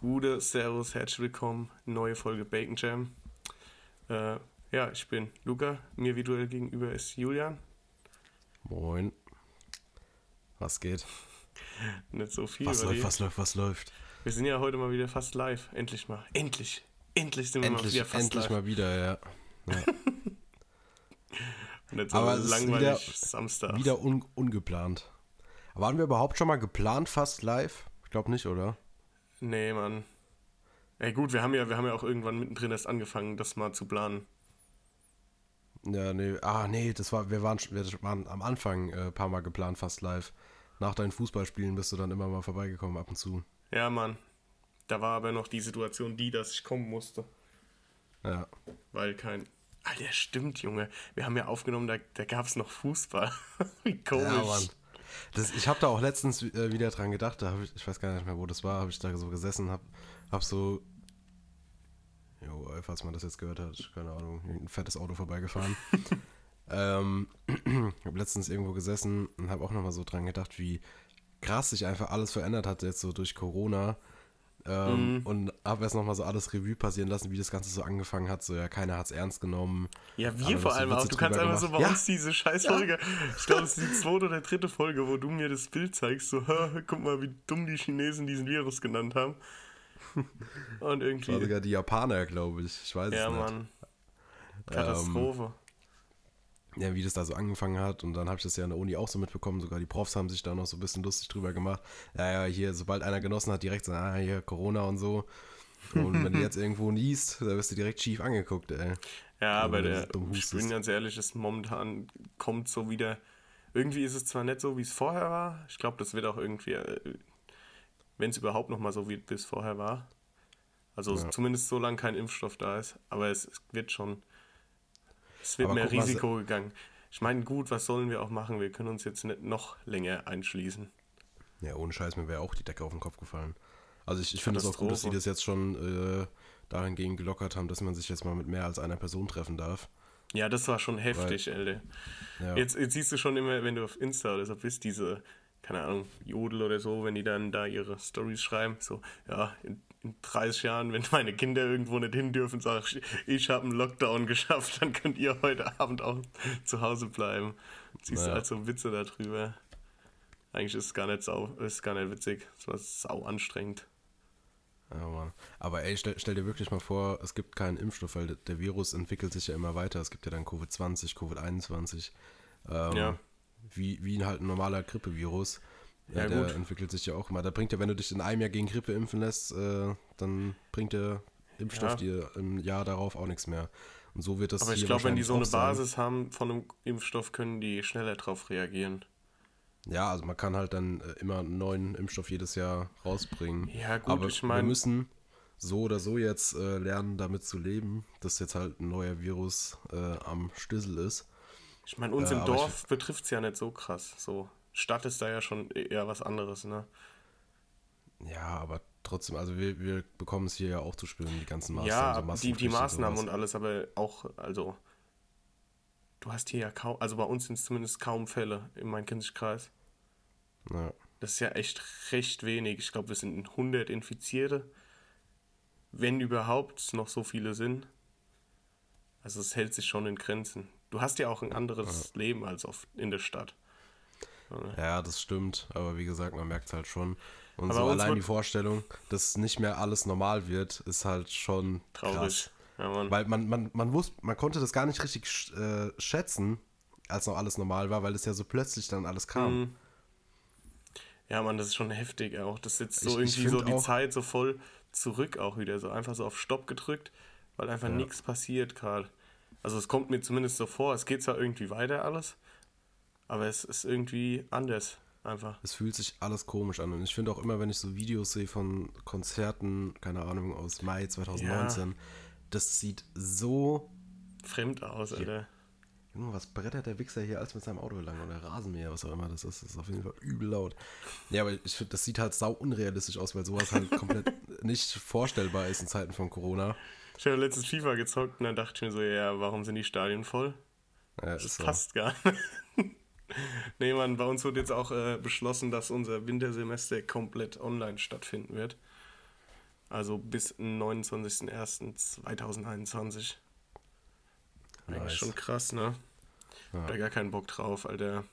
Gute, Servus, herzlich willkommen. Neue Folge Bacon Jam. Äh, ja, ich bin Luca. Mir virtuell gegenüber ist Julian. Moin. Was geht? Nicht so viel. Was läuft, die? was läuft, was läuft? Wir sind ja heute mal wieder fast live. Endlich mal. Endlich. Endlich sind wir mal Endlich, wieder fast endlich live. mal wieder, ja. ja. Nicht so Aber es ist langweilig wieder- Samstag. Wieder un ungeplant. Waren wir überhaupt schon mal geplant fast live? Ich glaube nicht, oder? Nee, Mann. Ey, gut, wir haben ja, wir haben ja auch irgendwann mittendrin erst angefangen, das mal zu planen. Ja, nee. Ah, nee, das war, wir waren, wir waren am Anfang äh, ein paar Mal geplant fast live. Nach deinen Fußballspielen bist du dann immer mal vorbeigekommen ab und zu. Ja, Mann. Da war aber noch die Situation die, dass ich kommen musste. Ja. Weil kein. Alter, stimmt, Junge. Wir haben ja aufgenommen, da, da gab es noch Fußball. Wie komisch. Ja, Mann. Das, ich habe da auch letztens äh, wieder dran gedacht, da ich, ich weiß gar nicht mehr, wo das war, habe ich da so gesessen, habe hab so, jo, falls man das jetzt gehört hat, keine Ahnung, ein fettes Auto vorbeigefahren. ähm, habe letztens irgendwo gesessen und habe auch nochmal so dran gedacht, wie krass sich einfach alles verändert hat jetzt so durch Corona. Ähm, Und habe erst nochmal so alles Revue passieren lassen, wie das Ganze so angefangen hat. So, ja, keiner hat es ernst genommen. Ja, wir vor so allem auch. Du kannst einfach so bei gemacht. uns diese Scheißfolge. Ich glaube, es ist die zweite oder dritte Folge, wo du mir das Bild zeigst. So, "Ha, guck mal, wie dumm die Chinesen diesen Virus genannt haben. Und Ja, war irgendwie. sogar die Japaner, glaube ich. Ich weiß Ja, es nicht. Mann. Katastrophe. Ja, wie das da so angefangen hat. Und dann habe ich das ja an der Uni auch so mitbekommen. Sogar die Profs haben sich da noch so ein bisschen lustig drüber gemacht. Ja, ja, hier, sobald einer genossen hat, direkt so, ah, hier, Corona und so. Und wenn du jetzt irgendwo niest, da wirst du direkt schief angeguckt, ey. Ja, aber wenn du der, ich bin ganz ehrlich, es momentan kommt so wieder. Irgendwie ist es zwar nicht so, wie es vorher war. Ich glaube, das wird auch irgendwie, wenn es überhaupt noch mal so wird, wie es vorher war. Also Ja. zumindest so lange kein Impfstoff da ist. Aber es, es wird schon. Es wird Aber mehr guck Risiko gegangen. Ich meine, gut, was sollen wir auch machen? Wir können uns jetzt nicht noch länger einschließen. Ja, ohne Scheiß, mir wäre auch die Decke auf den Kopf gefallen. Also ich, ich finde es auch gut, dass sie das jetzt schon äh, dahingehend gelockert haben, dass man sich jetzt mal mit mehr als einer Person treffen darf. Ja, das war schon heftig, Alter. Ja. Jetzt, jetzt siehst du schon immer, wenn du auf Insta oder so bist, diese, keine Ahnung, Jodel oder so, wenn die dann da ihre Stories schreiben, so, ja, in, in 30 Jahren, wenn meine Kinder irgendwo nicht hin dürfen, sag ich, ich habe einen Lockdown geschafft, dann könnt ihr heute Abend auch zu Hause bleiben. Siehst du Ja. halt so Witze darüber. Eigentlich ist es gar nicht sau, ist gar nicht witzig. Es war sau anstrengend. Ja, Mann. Aber ey, stell, stell dir wirklich mal vor, es gibt keinen Impfstoff, weil der, der Virus entwickelt sich ja immer weiter. Es gibt ja dann Covid-20, Covid-21. Ähm, Ja. Wie, wie halt ein normaler Grippevirus. Ja, Ja, der gut. entwickelt sich ja auch immer. Da bringt ja, wenn du dich in einem Jahr gegen Grippe impfen lässt, äh, dann bringt der Impfstoff Ja. dir im Jahr darauf auch nichts mehr. Und so wird das Aber ich glaube, wenn die so eine auch sein. Basis haben von einem Impfstoff, können die schneller drauf reagieren. Ja, also man kann halt dann äh, immer einen neuen Impfstoff jedes Jahr rausbringen. Ja, gut, Aber ich wir mein- müssen so oder so jetzt äh, lernen, damit zu leben, dass jetzt halt ein neuer Virus äh, am Stüssel ist. Ich meine, uns Äh, im Dorf betrifft es ja nicht so krass. So, Stadt ist da ja schon eher was anderes, ne? Ja, aber trotzdem, also wir, wir bekommen es hier ja auch zu spüren, die ganzen Maßnahmen. ja, so die, die Maßnahmen sowas. und alles, aber auch, also, du hast hier ja kaum, also bei uns sind es zumindest kaum Fälle in meinem Kinderkreis. Ja. Das ist ja echt recht wenig. Ich glaube, wir sind 100 Infizierte. Wenn überhaupt noch so viele sind. Also es hält sich schon in Grenzen. Du hast ja auch ein anderes Leben als auf, in der Stadt. Ja, das stimmt, aber wie gesagt, man merkt es halt schon. Und Aber so allein die Vorstellung, dass nicht mehr alles normal wird, ist halt schon Traurig. Ja. Weil man, man, man wusste, man konnte das gar nicht richtig äh, schätzen, als noch alles normal war, weil es ja so plötzlich dann alles kam. Mhm. Ja, Mann, das ist schon heftig auch. Das sitzt so Ich- ich irgendwie so find die Zeit so voll zurück auch wieder. So einfach so auf Stopp gedrückt, weil einfach Ja. nichts passiert gerade. Also es kommt mir zumindest so vor, es geht zwar irgendwie weiter alles, aber es ist irgendwie anders. Einfach. Es fühlt sich alles komisch an. Und ich finde auch immer, wenn ich so Videos sehe von Konzerten, keine Ahnung, aus Mai 2019, das sieht so. Fremd aus, Alter. Junge, was brettert der Wichser hier als mit seinem Auto lang oder Rasenmäher, was auch immer das ist. Das ist auf jeden Fall übel laut. Ja, aber ich finde, das sieht halt sau unrealistisch aus, weil sowas halt komplett nicht vorstellbar ist in Zeiten von Corona. Ich habe letztens FIFA gezockt und dann dachte ich mir so, ja, warum sind die Stadien voll? Ja, Das ist so. passt gar nicht. nee, Mann, bei uns wird jetzt auch äh, beschlossen, dass unser Wintersemester komplett online stattfinden wird. Also bis 29.01.2021. Eigentlich Nice. schon krass, ne? Ja. Da gar keinen Bock drauf, Alter.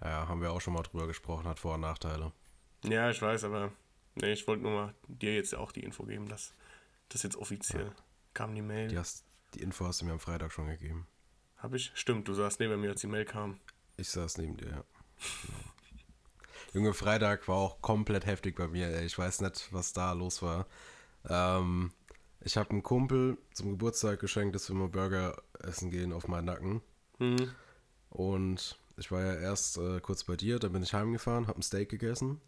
Ja, haben wir auch schon mal drüber gesprochen, hat Vor- und Nachteile. Ja, ich weiß, aber nee, ich wollte nur mal dir jetzt auch die Info geben, dass das jetzt offiziell kam die Mail. Die, hast, die Info hast du mir am Freitag schon gegeben. Hab ich? Stimmt, du saßt neben mir, als die Mail kam. Ich saß neben dir, ja. Junge, Freitag war auch komplett heftig bei mir. Ey. Ich weiß nicht, was da los war. Ähm, ich habe einen Kumpel zum Geburtstag geschenkt, dass wir mal Burger essen gehen auf meinen Nacken. Hm. Und ich war ja erst äh, kurz bei dir, dann bin ich heimgefahren, habe ein Steak gegessen.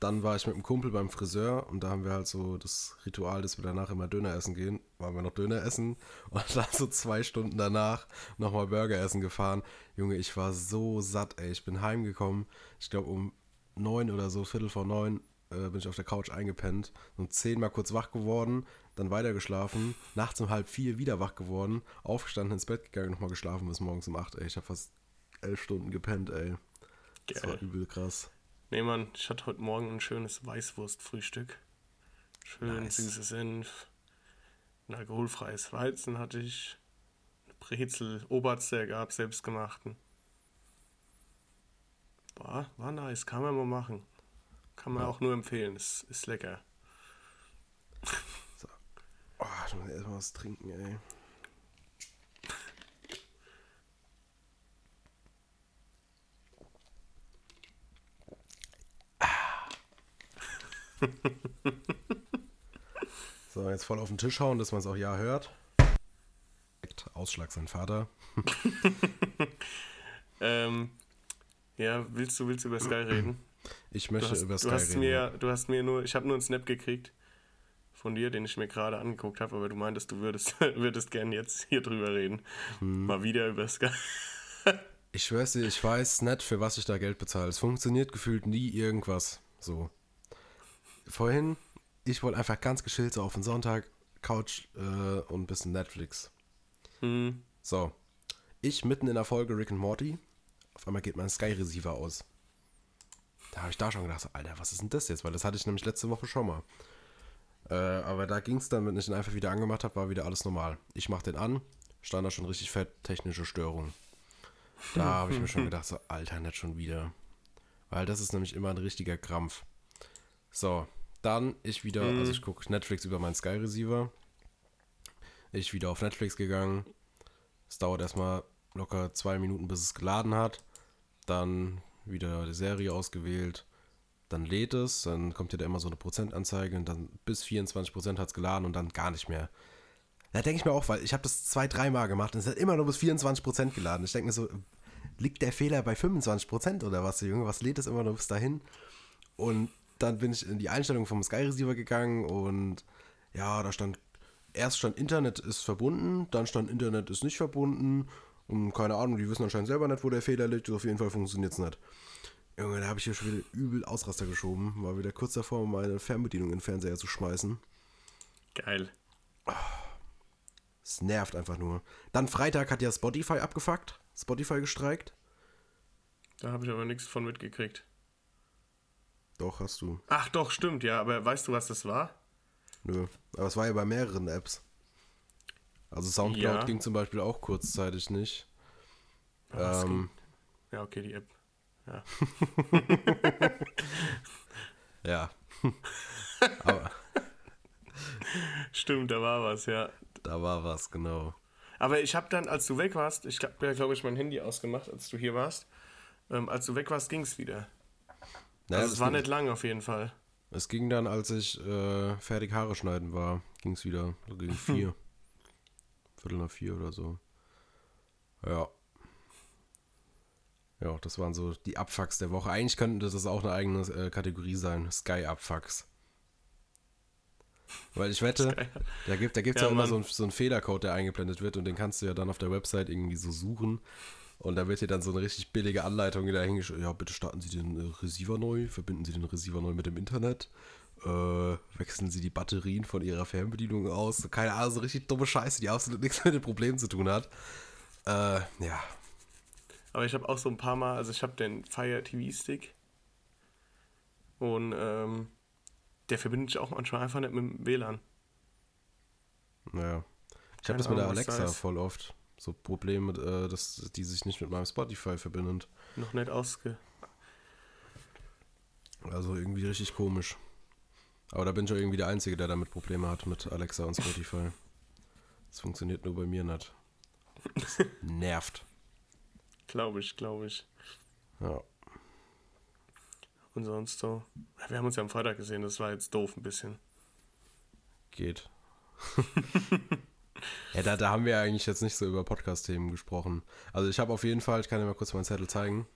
Dann war ich mit einem Kumpel beim Friseur und da haben wir halt so das Ritual, dass wir danach immer Döner essen gehen. Waren wir noch Döner essen und dann so zwei Stunden danach nochmal Burger essen gefahren. Junge, ich war so satt, ey. Ich bin heimgekommen. Ich glaube um neun oder so, Viertel vor neun, äh, bin ich auf der Couch eingepennt. Um zehn mal kurz wach geworden, dann weiter geschlafen. Nachts um halb vier wieder wach geworden. Aufgestanden, ins Bett gegangen, nochmal geschlafen bis morgens um acht, ey. Ich habe fast elf Stunden gepennt, ey. Das war Geil. übel krass. Nee, Mann, ich hatte heute Morgen ein schönes Weißwurstfrühstück. Schön Nice. süßes Senf. Ein alkoholfreies Weizen hatte ich. Eine Brezel, Oberster gab, selbstgemachten. War, war nice, kann man mal machen. Kann man Ja. auch nur empfehlen, ist, ist lecker. Oh, ich muss erstmal was trinken, ey. So, jetzt voll auf den Tisch hauen, dass man es auch ja hört. Ausschlag sein Vater. Ähm, ja, willst du, willst du über Sky reden? Ich möchte hast, über Sky du hast reden. mir, du hast mir nur, ich habe nur einen Snap gekriegt von dir, den ich mir gerade angeguckt habe, aber du meintest, du würdest, würdest gern jetzt hier drüber reden. Hm. Mal wieder über Sky. Ich schwör's dir, ich weiß nicht, für was ich da Geld bezahle. Es funktioniert gefühlt nie irgendwas. So. Vorhin, ich wollte einfach ganz geschillt so auf den Sonntag, Couch äh, und ein bisschen Netflix. Hm, So. Ich mitten in der Folge Rick and Morty. Auf einmal geht mein Sky Receiver aus. Da habe ich da schon gedacht, so, Alter, was ist denn das jetzt? Weil das hatte ich nämlich letzte Woche schon mal. Äh, aber da ging es dann, wenn ich ihn einfach wieder angemacht habe, war wieder alles normal. Ich mach den an, stand da schon richtig fett, technische Störung. Da habe ich mir schon gedacht, so, Alter, nicht schon wieder. Weil das ist nämlich immer ein richtiger Krampf. So, dann ich wieder, also ich gucke Netflix über meinen Sky Receiver. Ich wieder auf Netflix gegangen. Es dauert erstmal locker zwei Minuten, bis es geladen hat. Dann wieder die Serie ausgewählt. Dann lädt es, dann kommt ja da immer so eine Prozentanzeige und dann bis 24% hat es geladen und dann gar nicht mehr. Da denke ich mir auch, weil ich habe das zwei, dreimal gemacht und es hat immer nur bis 24% geladen. Ich denke mir so, liegt der Fehler bei 25% oder was, Junge? Was lädt es immer nur bis dahin? Und dann bin ich in die Einstellung vom Sky Receiver gegangen und ja, da stand, erst stand Internet ist verbunden, dann stand Internet ist nicht verbunden und keine Ahnung, die wissen anscheinend selber nicht, wo der Fehler liegt, auf jeden Fall funktioniert es nicht. Junge, da habe ich hier schon wieder übel Ausraster geschoben, war wieder kurz davor, meine Fernbedienung in den Fernseher zu schmeißen. geil. Es nervt einfach nur. Dann Freitag hat ja Spotify abgefuckt, Spotify gestreikt. Da habe ich aber nichts von mitgekriegt. Doch, hast du. Ach doch, stimmt, ja, aber weißt du, was das war? Nö. Aber es war ja bei mehreren Apps. Also Soundcloud Ja. ging zum Beispiel auch kurzzeitig nicht. Es Ähm, Ja, okay, die App. Ja. ja. Aber Stimmt, da war was, ja. da war was, genau. Aber ich habe dann, als du weg warst, ich habe ja, glaube ich, mein Handy ausgemacht, als du hier warst. Ähm, als du weg warst, ging es wieder. Naja, also es war ging, nicht lang auf jeden Fall. es ging dann, als ich äh, fertig Haare schneiden war, ging es wieder. So gegen vier. Viertel nach vier oder so. Ja. Ja, das waren so die Abfucks der Woche. Eigentlich könnte das auch eine eigene äh, Kategorie sein. Sky Abfucks. Weil ich wette, da gibt es ja, Ja, immer so, ein, so einen Fehlercode, der eingeblendet wird und den kannst du ja dann auf der Website irgendwie so suchen. Und da wird dir dann so eine richtig billige Anleitung wieder hingeschrieben. Ja, bitte starten Sie den äh, Receiver neu, verbinden Sie den Receiver neu mit dem Internet, äh, wechseln Sie die Batterien von Ihrer Fernbedienung aus. Keine Ahnung, so richtig dumme Scheiße, die absolut nichts mit dem Problem zu tun hat. Äh, ja. Aber ich habe auch so ein paar Mal, also ich habe den Fire TV Stick und ähm, der verbindet sich auch manchmal einfach nicht mit dem WLAN. Naja. Ich habe das mit der Alexa voll oft. So Probleme, äh, dass die sich nicht mit meinem Spotify verbindet. Noch nicht ausge. Also irgendwie richtig komisch. Aber da bin ich auch irgendwie der Einzige, der damit Probleme hat mit Alexa und Spotify. Das funktioniert nur bei mir nicht. Das nervt. Glaube ich, glaube ich. Ja. Und sonst so. Ja, Wir haben uns ja am Freitag gesehen, das war jetzt doof ein bisschen. Geht. ja, da, da haben wir eigentlich jetzt nicht so über Podcast-Themen gesprochen. Also ich habe auf jeden Fall, ich kann dir mal kurz meinen Zettel zeigen.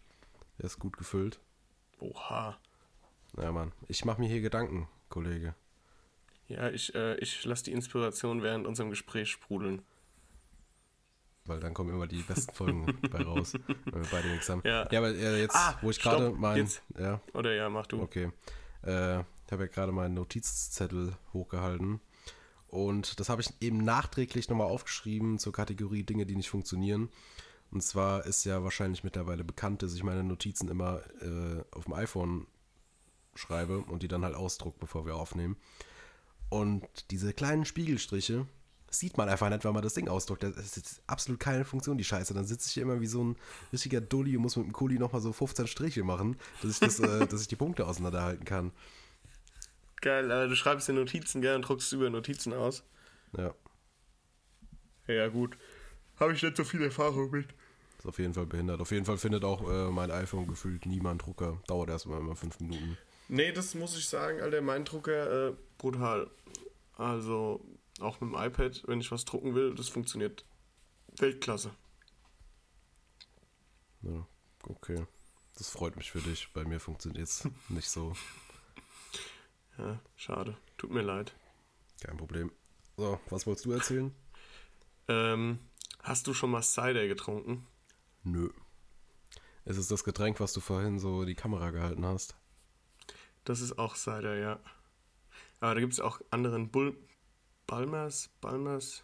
Der ist gut gefüllt. Oha. Ja, Mann. Ich mache mir hier Gedanken, Kollege. Ja, ich, äh, ich lasse die Inspiration während unserem Gespräch sprudeln. Weil dann kommen immer die besten Folgen bei raus, wenn wir beide nichts haben. Ja. ja aber äh, jetzt, Ah, wo ich gerade mein... jetzt. Ja, Oder ja, mach du. okay. Äh, ich habe ja gerade meinen Notizzettel hochgehalten. Und das habe ich eben nachträglich nochmal aufgeschrieben zur Kategorie Dinge, die nicht funktionieren. Und zwar ist ja wahrscheinlich mittlerweile bekannt, dass ich meine Notizen immer äh, auf dem iPhone schreibe und die dann halt ausdruck, bevor wir aufnehmen. Und diese kleinen Spiegelstriche sieht man einfach nicht, wenn man das Ding ausdruckt. Das ist absolut keine Funktion, die Scheiße. Dann sitze ich hier immer wie so ein richtiger Dulli und muss mit dem Kuli nochmal so 15 Striche machen, dass ich, das, äh, dass ich die Punkte auseinanderhalten kann. Geil, aber du schreibst dir Notizen, gell, und druckst über Notizen aus. Ja, Ja, gut. Habe ich nicht so viel Erfahrung mit. ist auf jeden Fall behindert. Auf jeden Fall findet auch äh, mein iPhone gefühlt niemand Drucker. Dauert erstmal immer fünf Minuten. Nee, das muss ich sagen, Alter, mein Drucker, äh, brutal. Also, auch mit dem iPad, wenn ich was drucken will, das funktioniert Weltklasse. Ja, okay. Das freut mich für dich. Bei mir funktioniert es nicht so. Ja, schade. Tut mir leid. Kein Problem. So, was wolltest du erzählen? Ähm, hast du schon mal Cider getrunken? Nö. Es ist das Getränk, was du vorhin so die Kamera gehalten hast. Das ist auch Cider, ja. Aber da gibt es auch anderen Bull Balmers, Balmers,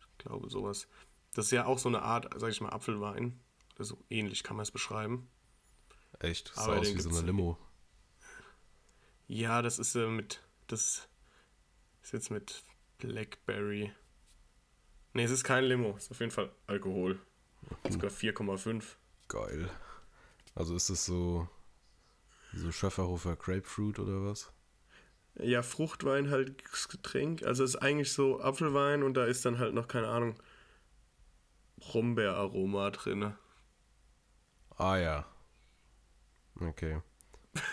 ich glaube sowas. Das ist ja auch so eine Art, sag ich mal, Apfelwein. Oder so ähnlich kann man es beschreiben. Echt? Das sah aus wie so eine Limo. Ja, das ist äh, mit, das ist jetzt mit Blackberry. Ne, es ist kein Limo, es ist auf jeden Fall Alkohol. Sogar 4,5. Geil. Also ist das so, so Schöfferhofer Grapefruit oder was? Ja, Fruchtwein halt das Getränk. Also es ist eigentlich so Apfelwein und da ist dann halt noch, keine Ahnung, Brombeeraroma drin. Ah ja. Okay.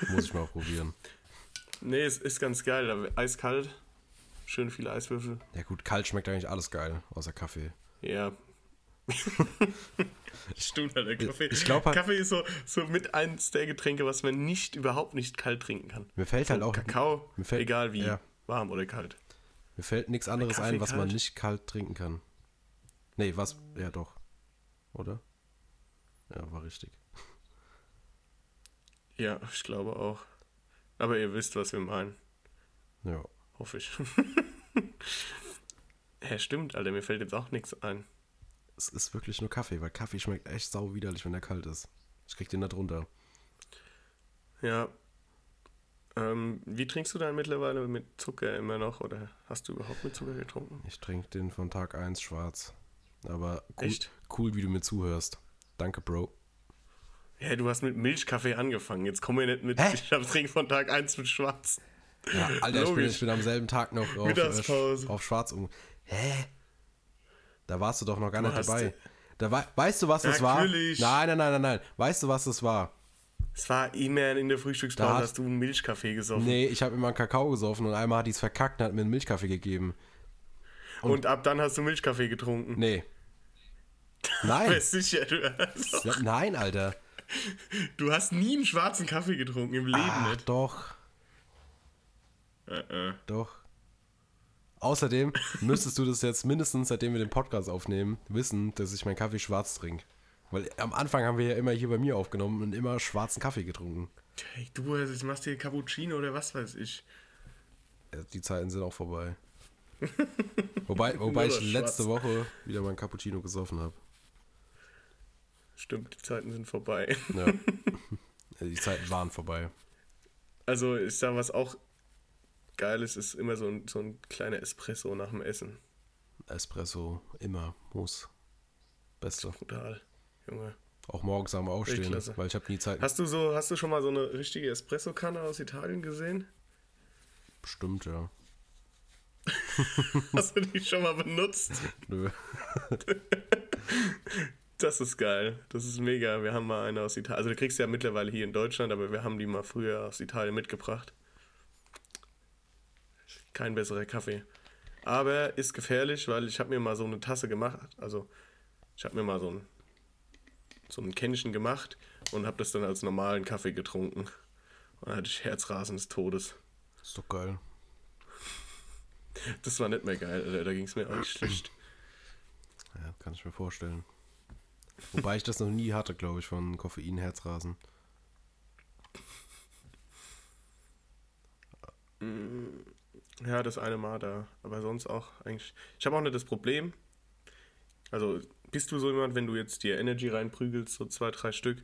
Muss ich mal probieren. Nee, es ist ganz geil. aber Eiskalt. Schön viele Eiswürfel. Ja gut, kalt schmeckt eigentlich alles geil, außer Kaffee. Ja. Stimmt halt, der Kaffee. Ich glaub halt- Kaffee ist so, so mit eins der Getränke, was man nicht, überhaupt nicht kalt trinken kann. Mir fällt So halt auch Kakao, mir fällt- egal wie, ja. warm oder kalt. Mir fällt nichts anderes ein, was man kalt? nicht kalt trinken kann. Nee, was? Ja, doch. Oder? Ja, war richtig. Ja, ich glaube auch. Aber ihr wisst, was wir meinen. Ja. Hoffe ich. Hä, stimmt, Alter, mir fällt jetzt auch nichts ein. Es ist wirklich nur Kaffee, weil Kaffee schmeckt echt sau widerlich, wenn er kalt ist. Ich krieg den nicht runter. Ja. Ähm, wie trinkst du dann mittlerweile mit Zucker immer noch? Oder hast du überhaupt mit Zucker getrunken? Ich trinke den von Tag 1 schwarz. Aber cool, Echt? cool, wie du mir zuhörst. Danke, Bro. Ja, du hast mit Milchkaffee angefangen. Jetzt komm mir nicht mit. Hä? Ich hab Trink von Tag 1 mit Schwarz. Ja, Alter, ich bin, ich bin am selben Tag noch auf, äh, auf schwarz um. Hä? Da warst du doch noch gar nicht hast- dabei. Da wei weißt du, was das war? Natürlich. Nein, nein, nein, nein, nein. Weißt du, was das war? Es war immer in der Frühstückspause, Da hast du einen Milchkaffee gesoffen. Nee, ich habe immer einen Kakao gesoffen und einmal hat die es verkackt und hat mir einen Milchkaffee gegeben. Und ab dann hast du Milchkaffee getrunken. Nee. Nein. Bist sicher, du hast, Ja, Nein, Alter. Du hast nie einen schwarzen Kaffee getrunken im Leben Ach, nicht. doch. Äh, äh. Doch. Außerdem müsstest du das jetzt mindestens, seitdem wir den Podcast aufnehmen, wissen, dass ich meinen Kaffee schwarz trinke. Weil am Anfang haben wir ja immer hier bei mir aufgenommen und immer schwarzen Kaffee getrunken. Hey, du jetzt machst dir Cappuccino oder was weiß ich. Ja, Die Zeiten sind auch vorbei. wobei wobei ich letzte schwarz. Woche wieder meinen Cappuccino gesoffen habe. Stimmt, die Zeiten sind vorbei. Ja. Die Zeiten waren vorbei. Also ich sag was auch geil ist, ist immer so ein, so ein kleiner Espresso nach dem Essen. Espresso, immer, muss. Beste. Brutal, Junge. Auch morgens am Aufstehen, Weltklasse. weil ich habe nie Zeit. Hast du so, hast du schon mal so eine richtige Espresso-Kanne aus Italien gesehen? Bestimmt, ja. Hast du die schon mal benutzt? Nö. Das ist geil. Das ist mega. Wir haben mal eine aus Italien. Also, du kriegst ja mittlerweile hier in Deutschland, aber wir haben die mal früher aus Italien mitgebracht. Kein besserer Kaffee. Aber ist gefährlich, weil ich habe mir mal so eine Tasse gemacht. Also, ich habe mir mal so ein, so ein Kännchen gemacht und habe das dann als normalen Kaffee getrunken. Und dann hatte ich Herzrasen des Todes. Ist doch geil. Das war nicht mehr geil, Alter. Da ging es mir auch nicht schlecht. Ja, kann ich mir vorstellen. Wobei ich das noch nie hatte, glaube ich, von Koffein, Herzrasen. Ja, das eine Mal da. Aber sonst auch eigentlich. Ich habe auch nicht das Problem. Also, bist du so jemand, wenn du jetzt dir Energy reinprügelst, so zwei, drei Stück,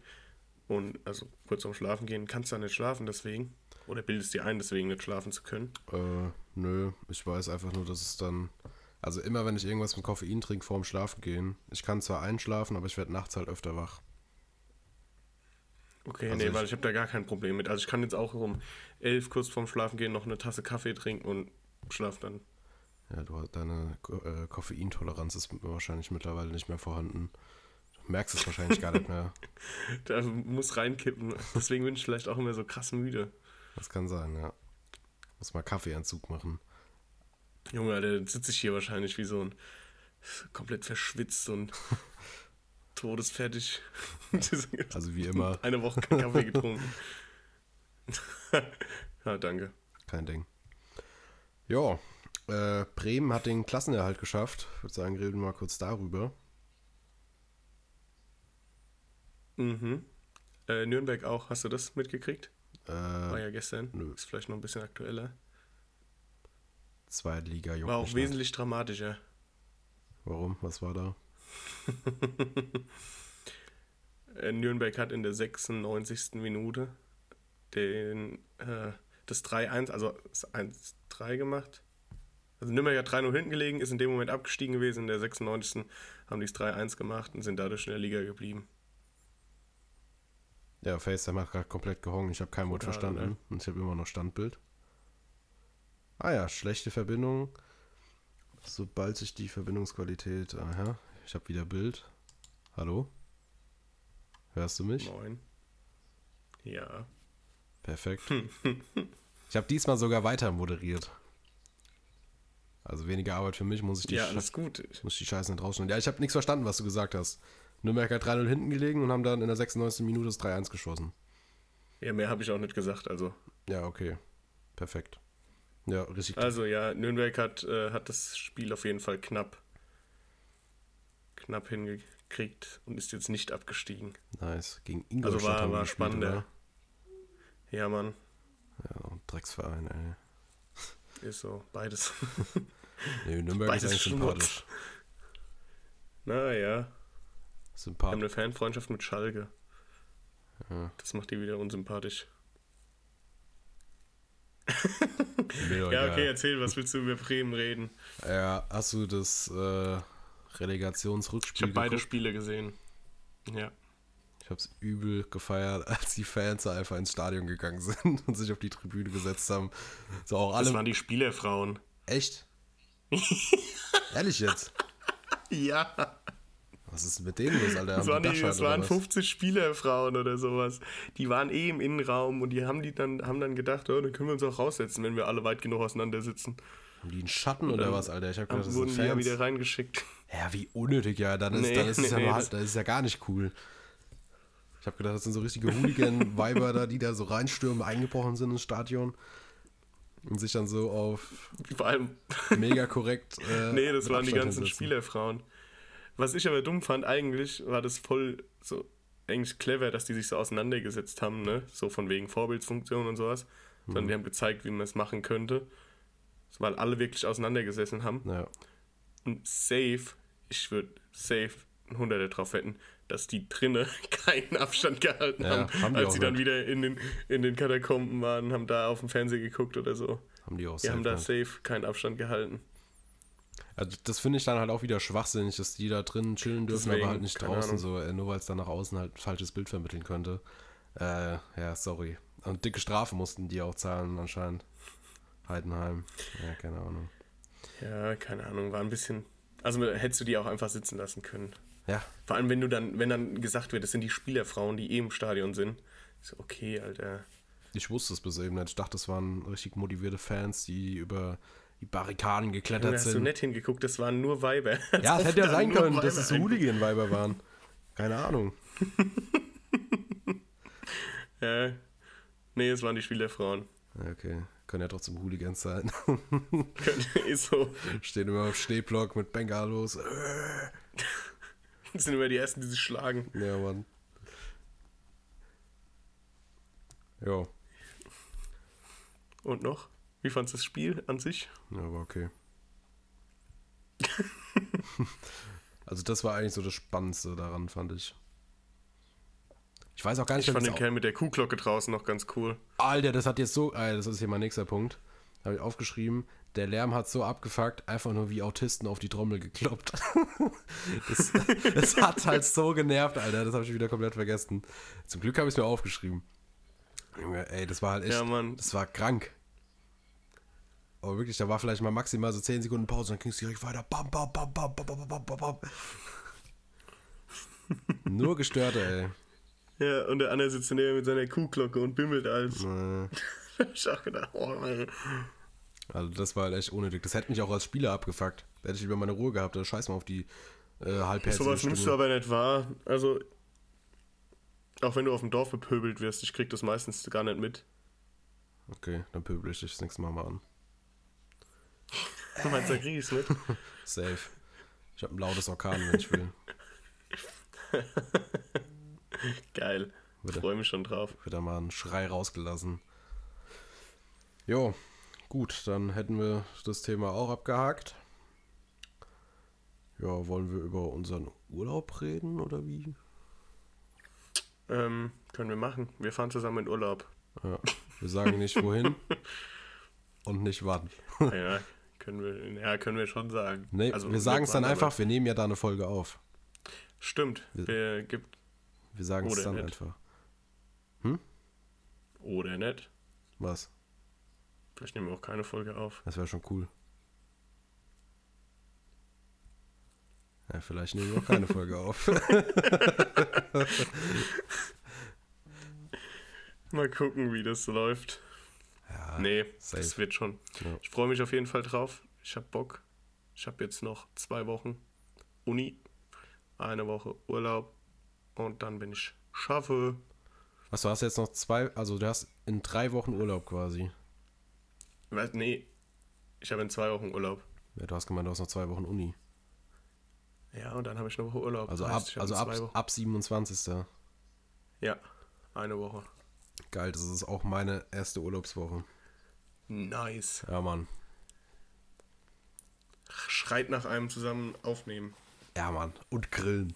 und also kurz vorm Schlafen gehen, kannst du dann nicht schlafen deswegen? Oder bildest dir ein, deswegen nicht schlafen zu können? Äh, nö, ich weiß einfach nur, dass es dann. Also immer wenn ich irgendwas mit Koffein trinke vorm Schlafen gehen, ich kann zwar einschlafen, aber ich werde nachts halt öfter wach. Okay, Also nee, ich- weil ich habe da gar kein Problem mit. Also ich kann jetzt auch um elf kurz vorm Schlafen gehen noch eine Tasse Kaffee trinken und schlaf dann. Ja, du hast deine äh, Koffeintoleranz ist wahrscheinlich mittlerweile nicht mehr vorhanden. Du merkst es wahrscheinlich gar nicht mehr. Da muss reinkippen. Deswegen bin ich vielleicht auch immer so krass müde. Das kann sein, ja. Muss mal Kaffeeanzug machen. Junge, dann sitze ich hier wahrscheinlich wie so ein komplett verschwitzt und todesfertig. Also wie immer, Eine Woche kein Kaffee getrunken. ja, danke. kein Ding. Ja, äh, Bremen hat den Klassenerhalt geschafft. Ich würde sagen, reden wir mal kurz darüber. Mhm. Äh, Nürnberg auch, hast du das mitgekriegt? War Äh, ja gestern. nö. Ist vielleicht noch ein bisschen aktueller. Zweitliga juckt War auch nicht. wesentlich dramatischer. Warum? Was war da? Äh, Nürnberg hat in der 96. Minute den, äh, das 3-1, also das 1-3 gemacht. Also Nürnberg hat 3-0 hinten gelegen, ist in dem Moment abgestiegen gewesen. In der 96. haben die das 3-1 gemacht und sind dadurch in der Liga geblieben. Ja, FaceTime hat gerade komplett gehongen. Ich habe kein Wort verstanden. ne? Und ich habe immer noch Standbild. Ah ja, schlechte Verbindung. Sobald sich die Verbindungsqualität. Aha, ich habe wieder Bild. Hallo? Hörst du mich? Moin. Ja. Perfekt. Ich habe diesmal sogar weiter moderiert. Also weniger Arbeit für mich, muss ich die, Ja, alles gut. muss ich die Scheiße nicht rausschneiden. Ja, ich habe nichts verstanden, was du gesagt hast. Nürnberg hat 3-0 hinten gelegen und haben dann in der 96. Minute das 3-1 geschossen. Ja, mehr habe ich auch nicht gesagt. Also, Ja, okay. Perfekt. Ja, richtig. also ja, Nürnberg hat, äh, hat das Spiel auf jeden Fall knapp, knapp hingekriegt und ist jetzt nicht abgestiegen. Nice. Gegen Ingolstadt Also war, war spannender. oder? Ja, Mann, Ja, Drecksverein, ey. ist so. Beides. Nee, Nürnberg Beides ist eigentlich sympathisch. naja, wir haben Sympathisch. eine Fanfreundschaft mit Schalke. Ja. Das macht die wieder unsympathisch. Ja, okay, erzähl, was willst du über Bremen reden? Ja, hast du das äh, Ich Relegationsrückspiel habe beide? Spiele gesehen. Ja. Ich hab's übel gefeiert, als die Fans da einfach ins Stadion gegangen sind und sich auf die Tribüne gesetzt haben. So auch Das alle. waren die Spielerfrauen. Echt? Ehrlich jetzt? Ja. Was ist mit denen los, Alter? Das waren, die, das waren was? 50 Spielerfrauen oder sowas. Die waren eh im Innenraum und die haben die dann, haben dann gedacht, oh, dann können wir uns auch raussetzen, wenn wir alle weit genug auseinander sitzen. Haben die einen Schatten oder was, Alter? Ich hab gedacht, das wurden sind die ja wieder reingeschickt. Ja, wie unnötig, ja. Dann ist, Nee, dann ist es nee, ja nee, nur das- ist ja gar nicht cool. Ich habe gedacht, das sind so richtige Hooligan-Weiber da, die da so reinstürmen, eingebrochen sind ins Stadion und sich dann so auf Vor allem, mega korrekt. Äh, nee, das waren die Abstand ganzen hinsetzen. Spielerfrauen. Was ich aber dumm fand, eigentlich war das voll so eigentlich clever, dass die sich so auseinandergesetzt haben, ne? So von wegen Vorbildsfunktion und sowas. Mhm. Sondern die haben gezeigt, wie man es machen könnte. So, weil alle wirklich auseinandergesessen haben. Ja, Und safe, ich würde safe ein Hunderter drauf wetten, dass die drinnen keinen Abstand gehalten Ja, haben, haben die als sie dann nicht. wieder in den, in den Katakomben waren, haben da auf dem Fernseher geguckt oder so. Haben die auch Die haben da safe keinen Abstand gehalten. Also das finde ich dann halt auch wieder schwachsinnig, dass die da drin chillen dürfen, Deswegen, aber halt nicht draußen, Ahnung. so, äh, nur weil es dann nach außen halt ein falsches Bild vermitteln könnte. Äh, ja, sorry. Und dicke Strafe mussten die auch zahlen anscheinend. Heidenheim. Ja, keine Ahnung. Ja, keine Ahnung, war ein bisschen. Also hättest du die auch einfach sitzen lassen können. Ja, Vor allem, wenn du dann, wenn dann gesagt wird, das sind die Spielerfrauen, die eh im Stadion sind. Ich So, okay, Alter. ich wusste es bis eben nicht. Ich dachte, das waren richtig motivierte Fans, die über die Barrikaden geklettert hast du sind. nett hingeguckt, das waren nur Weiber. Ja, es hätte ja da sein können, dass es Hooligan-Weiber waren. Keine Ahnung. Ja. Nee, es waren die Spielerfrauen. Ja, Okay, können ja trotzdem Hooligans sein. Ist so. Stehen immer auf Stehblock mit Bengalos. Das sind immer die ersten, die sich schlagen. Ja, Mann. Ja, Und noch? Wie fandest du das Spiel an sich? ja, war okay. also das war eigentlich so das Spannendste daran, fand ich. Ich weiß auch gar nicht, Ich fand den Kerl mit der Kuhglocke draußen noch ganz cool. Alter, das hat jetzt so. Alter, das ist hier mein nächster Punkt. Habe ich aufgeschrieben. Der Lärm hat so abgefuckt, einfach nur wie Autisten auf die Trommel gekloppt. das, das hat halt so genervt, Alter. Das habe ich wieder komplett vergessen. Zum Glück habe ich es mir aufgeschrieben. Junge, ey, das war halt echt. Ja, Mann. Das war krank. Aber wirklich, da war vielleicht mal maximal so 10 Sekunden Pause, dann ging es direkt weiter. Bam, bam, bam, bam, bam, bam, bam, bam, bam. Nur gestörte, ey. Ja, und der andere sitzt daneben mit seiner Kuhglocke und bimmelt. Da hab ich auch gedacht, oh, Alter. Also das war halt echt unnötig. Das hätte mich auch als Spieler abgefuckt. Da hätte ich lieber meine Ruhe gehabt. Da scheiß mal auf die äh, halbherzige Sowas nimmst du aber nicht wahr. Also, auch wenn du auf dem Dorf bepöbelt wirst, ich krieg das meistens gar nicht mit. Okay, dann pöbel ich dich das nächste Mal mal an. Du meinst, da krieg ich's mit? Safe. Ich habe ein lautes Orkan, wenn ich will. Geil. Ich freue mich schon drauf. Wird da mal ein Schrei rausgelassen. Jo, gut, dann hätten wir das Thema auch abgehakt. Ja, wollen wir über unseren Urlaub reden oder wie? Ähm, können wir machen. Wir fahren zusammen in Urlaub. Ja, wir sagen nicht wohin und nicht wann. ja, können wir, ja, können wir schon sagen. Nee, Also, wir sagen es dann aber- einfach, wir nehmen ja da eine Folge auf. Stimmt. Wir gibt Wir sagen es dann nicht. einfach. oder nicht. Was? Vielleicht nehmen wir auch keine Folge auf. Das wäre schon cool. Ja, vielleicht nehmen wir auch keine Folge auf. Mal gucken, wie das läuft. Ja, Nee, safe. das wird schon. Ja. Ich freue mich auf jeden Fall drauf. Ich habe Bock. Ich habe jetzt noch zwei Wochen Uni, eine Woche Urlaub und dann bin ich schaffe. Was, du hast jetzt noch zwei, also du hast in drei Wochen Urlaub quasi. Was? Nee, ich habe in zwei Wochen Urlaub. Ja, du hast gemeint, du hast noch zwei Wochen Uni. Ja, und dann habe ich eine Woche Urlaub. Also ab, heißt, also ab, ab 27. Ja, eine Woche. Geil, das ist auch meine erste Urlaubswoche. Nice. Ja, Mann. Schreit nach einem zusammen aufnehmen. Ja, Mann. Und grillen.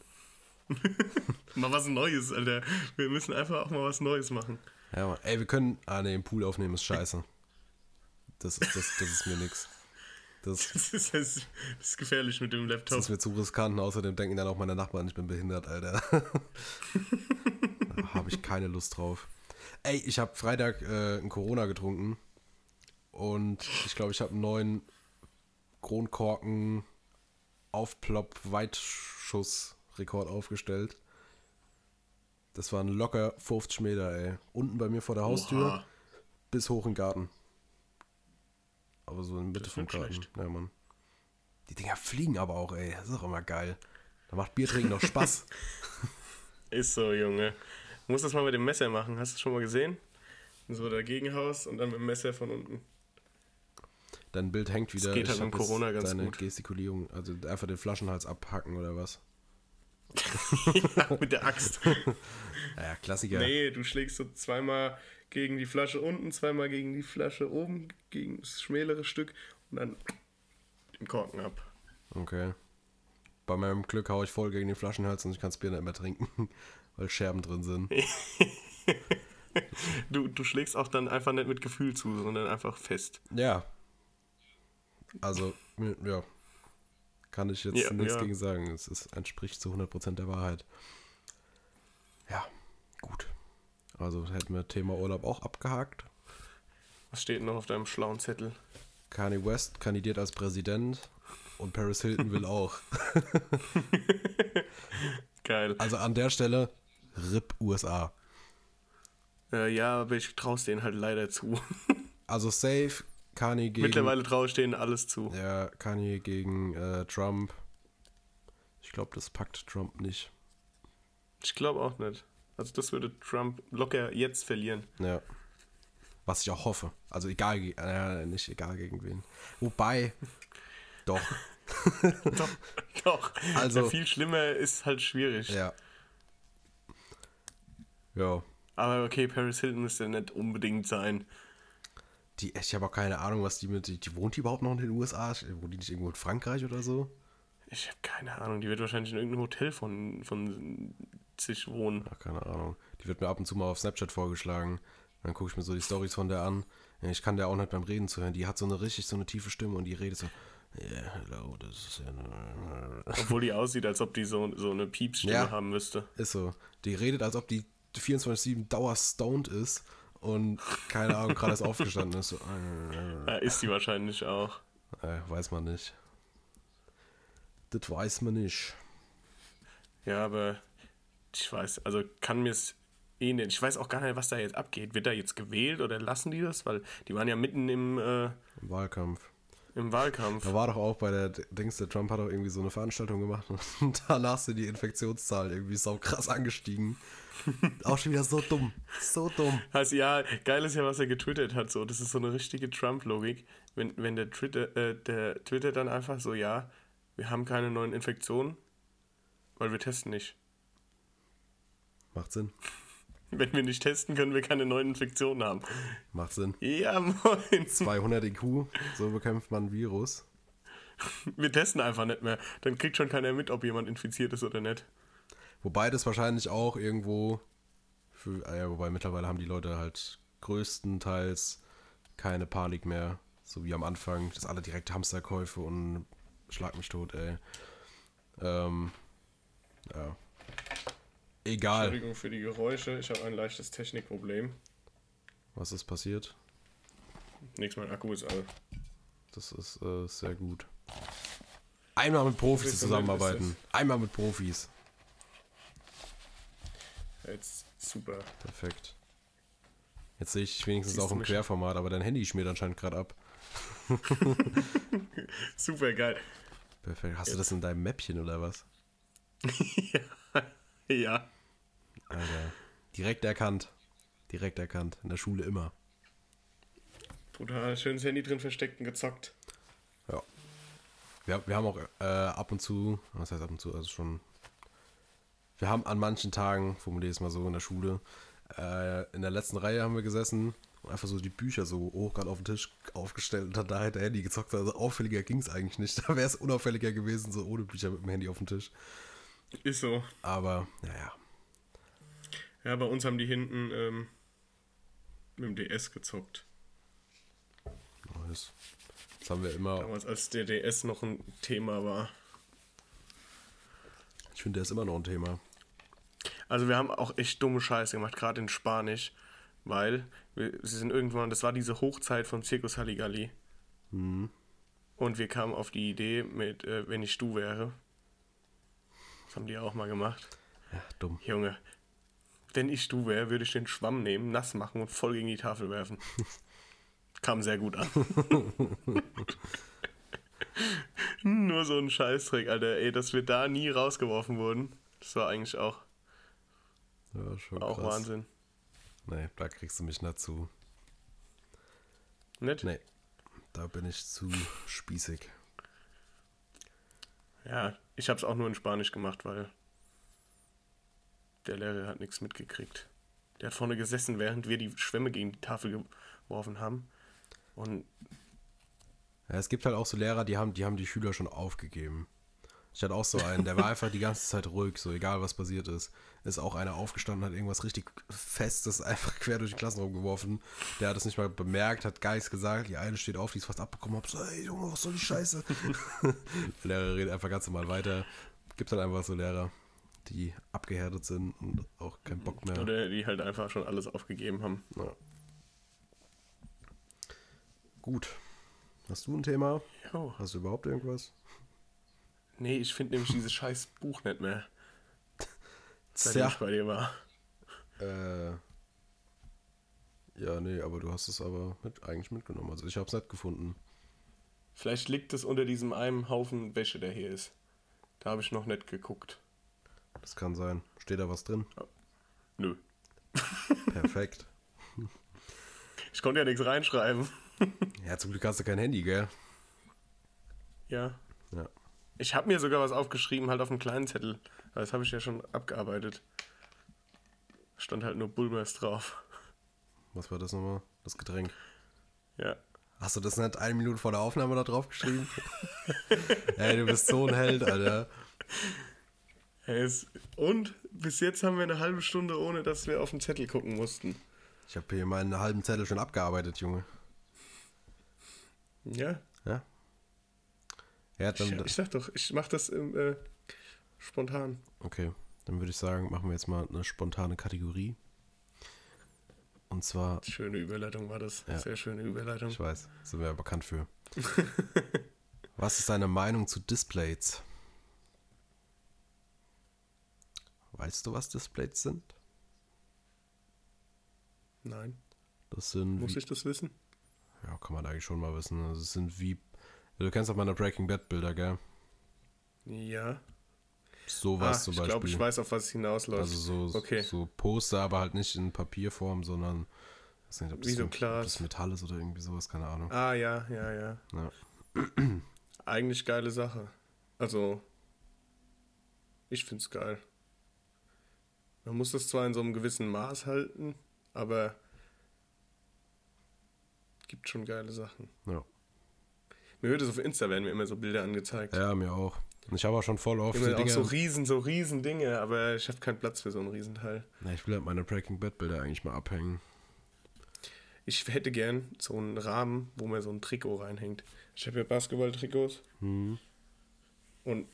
Mal was Neues, Alter. Wir müssen einfach auch mal was Neues machen. Ja, Mann. Ey, wir können. Ah, ne, im Pool aufnehmen ist scheiße. Das ist, das, das ist mir nix. Das, Das ist, das ist das ist gefährlich mit dem das Laptop. ist mir zu riskant. und Außerdem denken dann auch meine Nachbarn, ich bin behindert, Alter. da habe ich keine Lust drauf. Ey, ich habe Freitag äh, ein Corona getrunken. Und ich glaube, ich habe einen neuen Kronkorken Aufplopp Weitschuss-Rekord aufgestellt. Das waren locker 50 Meter, ey. Unten bei mir vor der Haustür Oha. bis hoch in den Garten. Aber so in der Mitte vom Garten. schlecht. Ja, Mann. Die Dinger fliegen aber auch, ey. Das ist auch immer geil. Da macht Biertrinken noch Spaß. Ist so, Junge. Musst das mal mit dem Messer machen. Hast du das schon mal gesehen? So dagegen haust und dann mit dem Messer von unten. Dein Bild hängt wieder. geht halt Corona ganz deine gut. Gestikulierung, also einfach den Flaschenhals abhacken oder was? ja, mit der Axt. Ja, ja Klassiker. Nee, du schlägst so zweimal gegen die Flasche unten, zweimal gegen die Flasche oben, gegen das schmälere Stück und dann den Korken ab. Okay. bei meinem Glück haue ich voll gegen den Flaschenhals und ich kann das Bier nicht mehr trinken, weil Scherben drin sind. Du, du schlägst auch dann einfach nicht mit Gefühl zu, sondern einfach fest. Ja. Also, ja. Kann ich jetzt Ja, nichts ja. gegen sagen. Es ist, entspricht zu 100% der Wahrheit. Ja, gut. Also hätten wir Thema Urlaub auch abgehakt. Was steht noch auf deinem schlauen Zettel? Kanye West kandidiert als Präsident und Paris Hilton will auch. Geil. Also an der Stelle RIP USA. Äh, ja, aber ich traue denen halt leider zu. Also safe, Kanye gegen, Mittlerweile traue ich denen alles zu. ja, Kanye gegen äh, Trump. Ich glaube, das packt Trump nicht. Ich glaube auch nicht. Also das würde Trump locker jetzt verlieren. Ja. Was ich auch hoffe. Also egal, äh, nicht egal gegen wen. Wobei, doch, Doch, doch. Also- ja, viel schlimmer ist halt schwierig. ja. Ja. Aber okay, Paris Hilton müsste nicht unbedingt sein. Die, ich habe auch keine Ahnung, was die mit. Die, die wohnt die überhaupt noch in den USA? Wohnt die nicht irgendwo in Frankreich oder so? Ich habe keine Ahnung. Die wird wahrscheinlich in irgendeinem Hotel von, von sich wohnen. Ach, keine Ahnung. Die wird mir ab und zu mal auf Snapchat vorgeschlagen. Dann gucke ich mir so die Stories von der an. Ich kann der auch nicht beim Reden zuhören. Die hat so eine richtig so eine tiefe Stimme und die redet so. Ja, hello, das ist ja. Obwohl die aussieht, als ob die so, so eine Piepsstimme Ja. haben müsste. Ist so. Die redet, als ob die 24-7 dauerstoned ist und keine Ahnung, gerade erst aufgestanden ist. So, Ja, ist die wahrscheinlich auch. äh, weiß man nicht. Das weiß man nicht. Ja, aber ich weiß, also kann mir es eh nicht. Ich weiß auch gar nicht, was da jetzt abgeht. Wird da jetzt gewählt oder lassen die das? Weil die waren ja mitten im, äh, Im Wahlkampf. im Wahlkampf. Da war doch auch bei der Dings, der Trump hat auch irgendwie so eine Veranstaltung gemacht und danach sind die Infektionszahlen irgendwie so krass angestiegen. auch schon wieder so dumm. So dumm. Also ja, geil ist ja, was er getwittert hat. So, das ist so eine richtige Trump-Logik. Wenn, wenn der Twitter, äh, der Twitter dann einfach so, ja, wir haben keine neuen Infektionen, weil wir testen nicht. Macht Sinn. Wenn wir nicht testen, können wir keine neuen Infektionen haben. Macht Sinn. Ja, moin. 200 IQ, so bekämpft man ein Virus. Wir testen einfach nicht mehr. Dann kriegt schon keiner mit, ob jemand infiziert ist oder nicht. Wobei das wahrscheinlich auch irgendwo, für, ah ja, wobei mittlerweile haben die Leute halt größtenteils keine Panik mehr, so wie am Anfang, dass alle direkt Hamsterkäufe und schlag mich tot, ey. Ähm, ja. Egal, Entschuldigung für die Geräusche. Ich habe ein leichtes Technikproblem. was ist passiert. Nix, mein Akku ist all. Das ist äh, sehr gut. Einmal mit Profis zusammenarbeiten. Einmal mit Profis. Jetzt super. Perfekt. Jetzt sehe ich wenigstens Siehst auch im? Querformat, aber dein Handy schmiert anscheinend gerade ab. Super geil. Perfekt. Hast du das in deinem Mäppchen oder was? ja. ja. Alter. Direkt erkannt. Direkt erkannt. In der Schule immer. Brutal. Schönes Handy drin versteckt und gezockt. Ja. Wir, wir haben auch äh, ab und zu, was heißt ab und zu, also schon. Wir haben an manchen Tagen, formuliere ich es mal so, in der Schule, äh, in der letzten Reihe haben wir gesessen und einfach so die Bücher so hoch gerade auf den Tisch aufgestellt und dann da halt der Handy gezockt. Also auffälliger ging es eigentlich nicht. Da wäre es unauffälliger gewesen, so ohne Bücher mit dem Handy auf dem Tisch. Ist so. Aber, naja. Ja, bei uns haben die hinten ähm, mit dem DS gezockt. Das, das haben wir immer. Damals, als der DS noch ein Thema war. Ich finde, der ist immer noch ein Thema. Also wir haben auch echt dumme Scheiße gemacht, gerade in Spanisch, weil wir, sie sind irgendwann, das war diese Hochzeit von Circus Halligalli. Und wir kamen auf die Idee mit, äh, wenn ich du wäre. Das haben die auch mal gemacht. Ja, dumm. Junge, wenn ich du wäre, würde ich den Schwamm nehmen, nass machen und voll gegen die Tafel werfen. Kam sehr gut an. Nur so ein Scheißtrick, Alter. Ey, dass wir da nie rausgeworfen wurden. Das war eigentlich auch, Ja, schon auch krass. Wahnsinn. Nee, da kriegst du mich nicht zu. Nicht? Nee, da bin ich zu spießig. Ja, ich habe es auch nur in Spanisch gemacht, weil der Lehrer hat nichts mitgekriegt. Der hat vorne gesessen, während wir die Schwämme gegen die Tafel geworfen haben. Und Ja, es gibt halt auch so Lehrer, die haben, die haben die Schüler schon aufgegeben. Ich hatte auch so einen, der war einfach die ganze Zeit ruhig, so egal was passiert ist. Ist auch einer aufgestanden, hat irgendwas richtig Festes einfach quer durch den Klassenraum geworfen. Der hat es nicht mal bemerkt, hat gar nichts gesagt. Die eine steht auf, die ist fast abbekommen, hab so, ey Junge, was soll die Scheiße? der Lehrer redet einfach ganz normal weiter. Gibt halt einfach so Lehrer, die abgehärtet sind und auch keinen Bock mehr. Oder die halt einfach schon alles aufgegeben haben. Ja. Gut. Hast du ein Thema? Jo. Hast du überhaupt irgendwas? Nee, ich finde nämlich dieses scheiß Buch nicht mehr, seitdem Tja. ich bei dir war. Äh, ja, nee, aber du hast es aber mit, eigentlich mitgenommen. Also ich habe es nicht gefunden. Vielleicht liegt es unter diesem einen Haufen Wäsche, der hier ist. Da habe ich noch nicht geguckt. Das kann sein. Steht da was drin? Nö. Perfekt. Ich konnte ja nichts reinschreiben. ja, zum Glück hast du kein Handy, gell? Ja. Ich habe mir sogar was aufgeschrieben, halt auf einem kleinen Zettel. Das habe ich ja schon abgearbeitet. Stand halt nur Bulmers drauf. Was war das nochmal? Das Getränk. Ja. Hast du das nicht eine Minute vor der Aufnahme da drauf geschrieben? Ey, du bist so ein Held, Alter. Und bis jetzt haben wir eine halbe Stunde, ohne dass wir auf den Zettel gucken mussten. Ich habe hier meinen halben Zettel schon abgearbeitet, Junge. Ja. Ja? Ja, Ich, dann, ich sag doch, ich mach das im, äh, spontan. okay. Dann würde ich sagen, machen wir jetzt mal eine spontane Kategorie. Und zwar, Schöne Überleitung war das. Ja. Sehr schöne Überleitung. ich weiß, sind wir ja bekannt für. Was ist deine Meinung zu Displays? Weißt du, was Displays sind? Nein. Das sind Muss wie, ich das wissen? ja, kann man eigentlich schon mal wissen. Also es sind wie, du kennst doch meine Breaking Bad Bilder, gell? Ja. Sowas ah, zum ich Beispiel. glaube, ich weiß, auf was es hinausläuft. Also so, Okay. so Poster, aber halt nicht in Papierform, sondern ich weiß nicht, ob das, Wie so ob Glas. das Metall ist oder irgendwie sowas, keine Ahnung. Ah, ja, ja, ja. Ja. Eigentlich geile Sache. Also, ich find's geil. Man muss das zwar in so einem gewissen Maß halten, aber gibt schon geile Sachen. Ja. Mir wird es auf Insta werden mir immer so Bilder angezeigt. ja, mir auch. Und ich habe auch schon voll oft auch Dinger. so riesen, so riesen Dinge, aber ich habe keinen Platz für so ein Riesenteil. Na, ich will halt meine Breaking Bad Bilder eigentlich mal abhängen. Ich hätte gern so einen Rahmen, wo man so ein Trikot reinhängt. Ich habe ja Basketball-Trikots Hm. und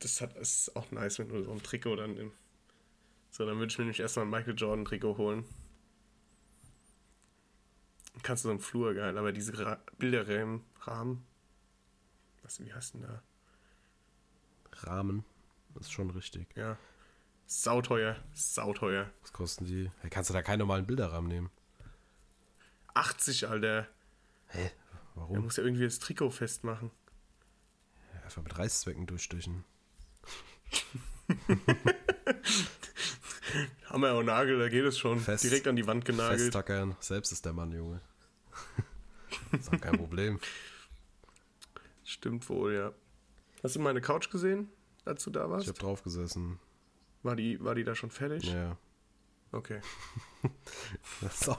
das hat ist auch nice, wenn du so ein Trikot dann in. So, dann würde ich mir nämlich erstmal ein Michael Jordan-Trikot holen. Dann Kannst du so im Flur geil, aber diese Ra Bilderrahmen, Rahmen, was, wie heißt denn da? Rahmen. Das ist schon richtig. Ja. Sauteuer, sauteuer. Was kosten die? Hey, kannst du da keinen normalen Bilderrahmen nehmen? 80, Alter. Hä? Er Warum? muss ja irgendwie das Trikot festmachen. Einfach mit Reißzwecken durchstechen. Hammer und Nagel, da geht es schon. Fest- Direkt an die Wand genagelt. Festtackern. Selbst ist der Mann, Junge. ist auch kein Problem. Stimmt wohl, ja. Hast du meine Couch gesehen, als du da Ich warst? habe drauf gesessen. War die, war die da schon fertig? Ja. Okay. Das ist auch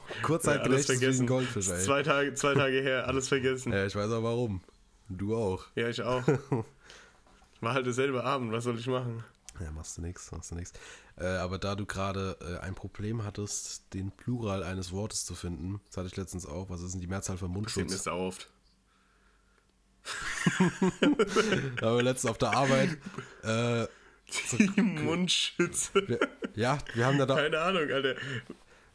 Ja, wie ein vergessen. Goldfisch, ey. Zwei Tage, zwei Tage her, alles vergessen. Ja, ich weiß auch warum. Du auch. Ja, ich auch. War halt derselbe Abend, was soll ich machen? Ja, machst du nichts, machst du nichts. Äh, aber da du gerade äh, ein Problem hattest, den Plural eines Wortes zu finden, das hatte ich letztens auch, was ist denn die Mehrzahl von Mundschutz? sau oft. Da haben wir letztens auf der Arbeit, äh, Die Mundschütze. wir, ja, wir haben da, Keine Ahnung, Alter.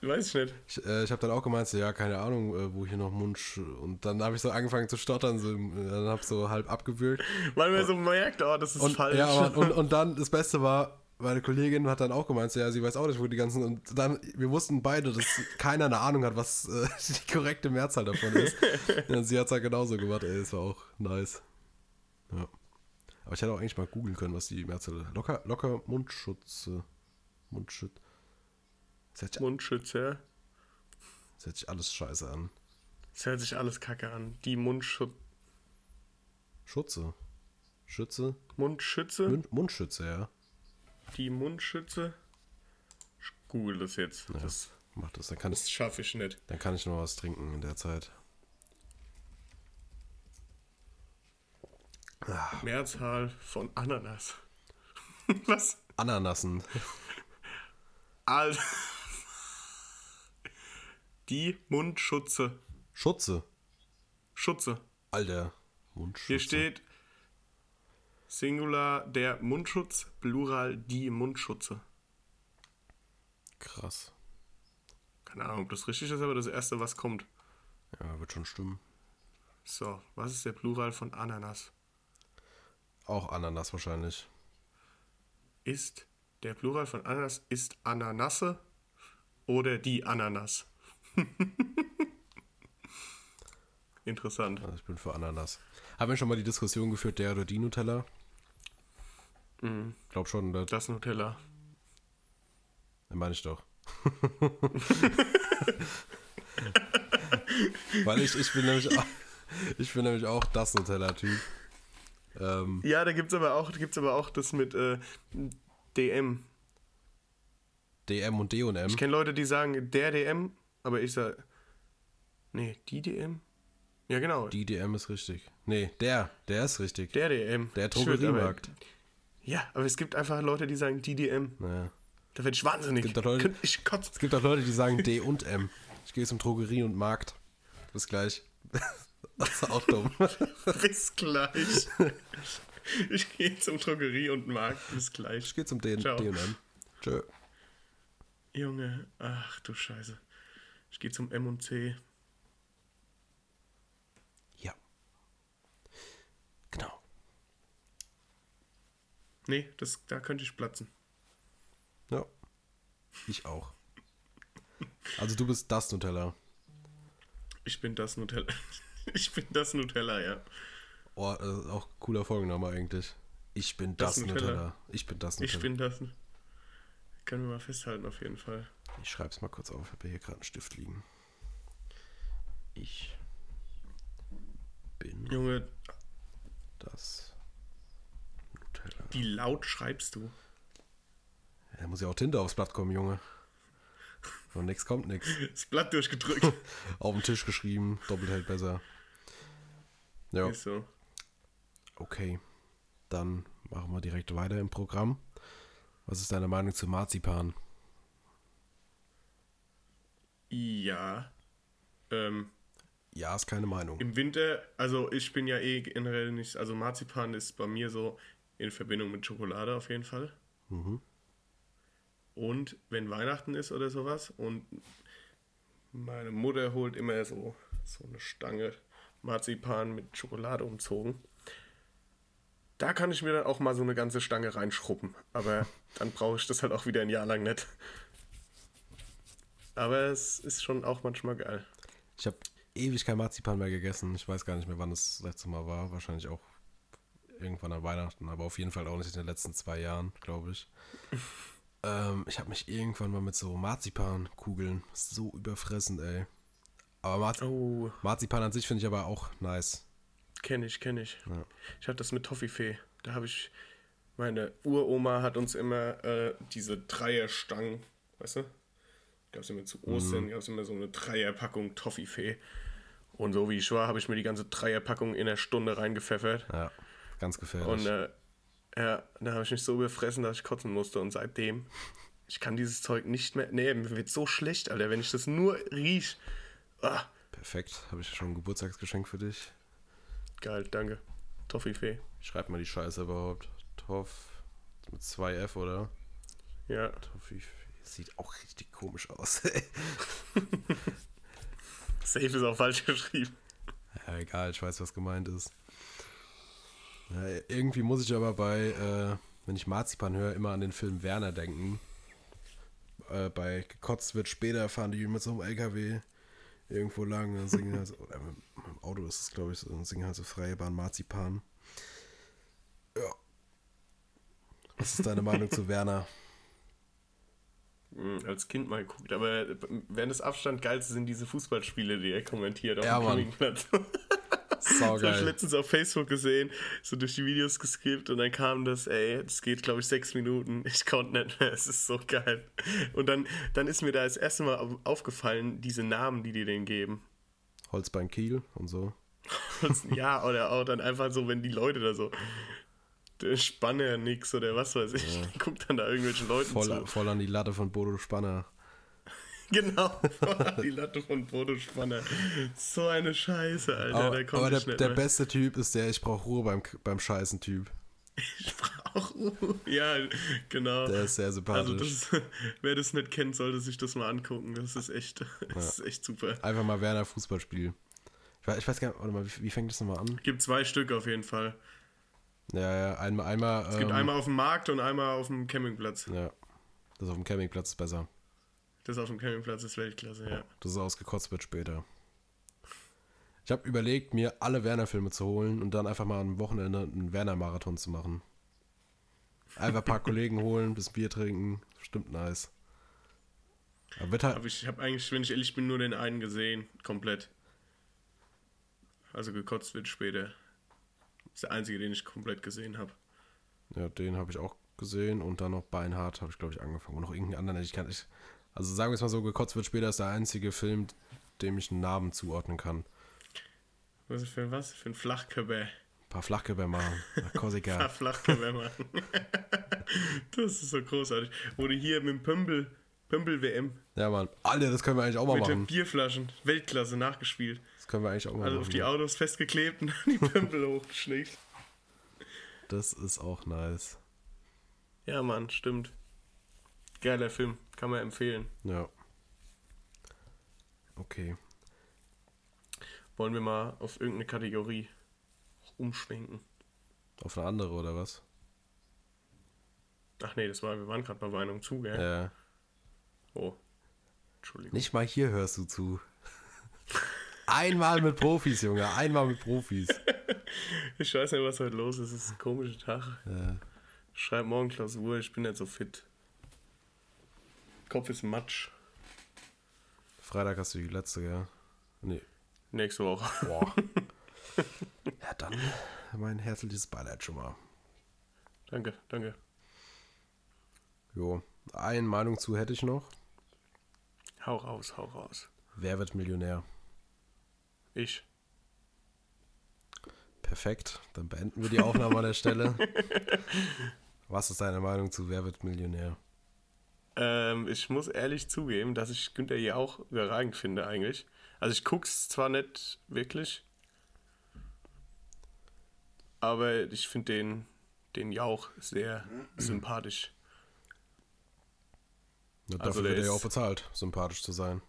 Weiß ich nicht. ich, äh, ich habe dann auch gemeint, so, ja, keine Ahnung, äh, wo hier noch Mundsch... Und dann habe ich so angefangen zu stottern, so, äh, dann habe so halb abgewürgt. Weil man so merkt, oh, das ist Und, falsch. ja, und, und dann, das Beste war, meine Kollegin hat dann auch gemeint, so, ja, sie weiß auch nicht, wo die ganzen. Und dann, wir wussten beide, dass keiner eine Ahnung hat, was äh, die korrekte Mehrzahl davon ist. und sie hat es halt genauso gemacht, ey, das war auch nice. Ja. Aber ich hätte auch eigentlich mal googeln können, was die Mehrzahl ist. Locker, locker Mundschutz. äh, Mundschutz. Sich, Mundschütze, ja. das hört sich alles scheiße an. Das hört sich alles kacke an. Die Mundschutze. Schutze. Schütze. Mundschütze? Mund, Mundschütze, ja. Die Mundschütze? Ich google das jetzt. Das, Mach das. Dann kann, das ich, schaffe ich nicht. dann kann ich noch was trinken in der Zeit. Mehrzahl von Ananas. Was? Ananassen. Also. Die Mundschutze. Schutze. Schutze. Alter. Mundschutze. Hier steht Singular der Mundschutz, Plural die Mundschutze. Krass. Keine Ahnung, ob das richtig ist, aber das erste, was kommt. Ja, wird schon stimmen. So, was ist der Plural von Ananas? Auch Ananas wahrscheinlich. Ist der Plural von Ananas ist Ananasse oder die Ananas? Interessant. Also ich bin für Ananas. Haben wir schon mal die Diskussion geführt, der oder die Nutella? Mhm. Glaub schon, das Das Nutella. meine ich doch. Weil ich, ich bin nämlich auch, ich bin nämlich auch das Nutella-Typ. Ähm, Ja, da gibt's aber auch, gibt's aber auch das mit äh, DM. DM und D&M. Ich kenne Leute, die sagen der DM, aber ich sag. Nee, die DM? Ja, genau. Die DM ist richtig. Nee, der, der ist richtig. der DM. Der Drogeriemarkt. Ja, aber es gibt einfach Leute, die sagen die DM. Naja. Da werde ich wahnsinnig. Gibt doch Leute- Ich kotze. Es gibt auch Leute, die sagen D und M. Ich gehe zum Drogerie und Markt. Bis gleich. Das ist auch dumm. Bis gleich. Ich gehe zum Drogerie und Markt. Bis gleich. Ich gehe zum D Ciao. D&M. Tschö. Junge, ach du Scheiße. Ich gehe zum M und C. Ja. Genau. Nee, das, da könnte ich platzen. Ja. Ich auch. Also du bist das Nutella. Ich bin das Nutella. Ich bin das Nutella, ja. Oh, äh, auch cooler Folgenname eigentlich. Ich bin Das das, Nutella. Nutella. Ich bin das Nutella. Ich bin das. Können wir mal festhalten, auf jeden Fall. Ich schreib's mal kurz auf. Ich habe hier gerade einen Stift liegen. Ich bin Junge, das. Wie laut schreibst du? Da muss ja auch Tinte aufs Blatt kommen, Junge. Und nix kommt nix. Das Blatt durchgedrückt. Auf den Tisch geschrieben, doppelt hält besser. Ja, Ist so. okay. Dann machen wir direkt weiter im Programm. Was ist deine Meinung zu Marzipan? Ja. Ähm, Ja, ist keine Meinung. Im Winter, also ich bin ja eh generell nicht, also Marzipan ist bei mir so in Verbindung mit Schokolade auf jeden Fall. Mhm. Und wenn Weihnachten ist oder sowas und meine Mutter holt immer so, so eine Stange Marzipan mit Schokolade umzogen. Da kann ich mir dann auch mal so eine ganze Stange reinschrubben. Aber dann brauche ich das halt auch wieder ein Jahr lang nicht. Aber es ist schon auch manchmal geil. Ich habe ewig kein Marzipan mehr gegessen. Ich weiß gar nicht mehr, wann das letzte Mal war. Wahrscheinlich auch irgendwann an Weihnachten, aber auf jeden Fall auch nicht in den letzten zwei Jahren, glaube ich. ähm, ich habe mich irgendwann mal mit so Marzipankugeln so überfressen, ey. Aber Marz Oh, Marzipan an sich finde ich aber auch nice. Kenne ich, kenne ich. Ja. Ich hatte das mit Toffifee. Da habe ich. Meine Uroma hat uns immer äh, diese Dreierstangen, weißt du? Gab es immer zu Ostern, gab es immer so eine Dreierpackung Toffifee. Und so wie ich war, habe ich mir die ganze Dreierpackung in einer Stunde reingepfeffert. Ja, ganz gefährlich. Und äh, ja, da habe ich mich so überfressen, dass ich kotzen musste. Und seitdem, ich kann dieses Zeug nicht mehr. Nee, mir wird so schlecht, Alter, wenn ich das nur riech. Ah, Perfekt, habe ich schon ein Geburtstagsgeschenk für dich. geil, danke. Toffifee. Schreib mal die Scheiße überhaupt. Toff mit zwei F, oder? Ja. Toffee. Sieht auch richtig komisch aus. Safe ist auch falsch geschrieben. ja, egal, ich weiß, was gemeint ist. Ja, irgendwie muss ich aber bei, äh, wenn ich Marzipan höre, immer an den Film Werner denken. Äh, bei Gekotzt wird später fahren die mit so einem LKW irgendwo lang und singen halt so, oder mit, mit dem Auto ist es, glaube ich, so, und singen halt so freie Bahn Marzipan. Ja. Was ist deine Meinung zu Werner? Hm, als Kind mal geguckt, aber während des Abstand geilste sind diese Fußballspiele, die er kommentiert auf Ja, dem Mann. Das habe ich letztens auf Facebook gesehen, so durch die Videos geskippt und dann kam das, ey, das geht glaube ich sechs Minuten, ich konnte nicht mehr, es ist so geil. Und dann, dann ist mir da das erste Mal au- aufgefallen, diese Namen, die die denen geben. Holzbein Kiel und so. ja, oder auch dann einfach so, wenn die Leute da so der Spanner nix oder was weiß ich, ja. guckt dann da irgendwelchen Leuten voll, zu. Voll an die Latte von Bodo Spanner. Genau, die Latte von Bodo Spanner. So eine Scheiße, Alter. Aber, da kommt aber der, nicht der beste Typ ist der, ich brauche Ruhe beim, beim Scheißen Typ. Ich brauche Ruhe. Ja, genau. Der ist sehr sympathisch. Also das, wer das nicht kennt, sollte sich das mal angucken. Das ist echt, das ist echt super. Einfach mal Werner Fußballspiel. Ich weiß, ich weiß gar nicht, warte mal, wie, wie fängt das nochmal an? Gibt zwei Stück auf jeden Fall. Ja, ja, einmal, einmal. Es gibt ähm, einmal auf dem Markt und einmal auf dem Campingplatz. Ja. Das auf dem Campingplatz ist besser. Das auf dem Campingplatz ist Weltklasse, ja. Das ist ausgekotzt wird später. Ich habe überlegt, mir alle Werner-Filme zu holen und dann einfach mal am Wochenende einen Werner-Marathon zu machen. Einfach ein paar Kollegen holen, bis Bier trinken. Stimmt nice. Aber wird halt, Aber ich habe eigentlich, wenn ich ehrlich bin, nur den einen gesehen, komplett. Also gekotzt wird später. Das ist der einzige, den ich komplett gesehen habe. ja, den habe ich auch gesehen und dann noch Beinhard habe ich, glaube ich, angefangen. Und noch irgendeinen anderen, ich kann nicht. Also sagen wir es mal so, gekotzt wird später ist der einzige Film, dem ich einen Namen zuordnen kann. Was ist für was? Für ein Flachkörper. Ein paar Flachkörper machen. Nach Korsika. Ja, Flachkörper machen. das ist so großartig. Wurde hier mit dem Pömpel, Pömpel-WM Ja, Mann. Alter, das können wir eigentlich auch mal mit den machen. Bierflaschen, Weltklasse nachgespielt. Das können wir eigentlich auch mal Also machen. auf die Autos festgeklebt und dann die Pömpel hochgeschnickt. Das ist auch nice. Ja, Mann, stimmt. Geiler Film, kann man empfehlen. Ja. Okay. Wollen wir mal auf irgendeine Kategorie umschwenken? Auf eine andere oder was? Ach nee, das war, wir waren gerade bei Meinung zu, gell? Ja. Oh. Entschuldigung. Nicht mal hier hörst du zu. Einmal mit Profis, Junge. Einmal mit Profis. Ich weiß nicht, was heute los ist. Es ist ein komischer Tag. Ja. Ich schreibe morgen Klausur, ich bin nicht so fit. Kopf ist Matsch. Freitag hast du die letzte, ja? Nee. Nächste Woche. Boah. ja, dann mein herzliches Beileid schon mal. danke, danke. Jo. Eine Meinung zu hätte ich noch. Hau raus, hau raus. Wer wird Millionär? Ich. Perfekt. Dann beenden wir die Aufnahme an der Stelle. Was ist deine Meinung zu Wer wird Millionär? Ähm, ich muss ehrlich zugeben, dass ich Günther hier auch überragend finde eigentlich. Also ich guck's zwar nicht wirklich, aber ich finde den, den Jauch sehr sympathisch. Ja, Also dafür der wird er ja auch bezahlt, sympathisch zu sein.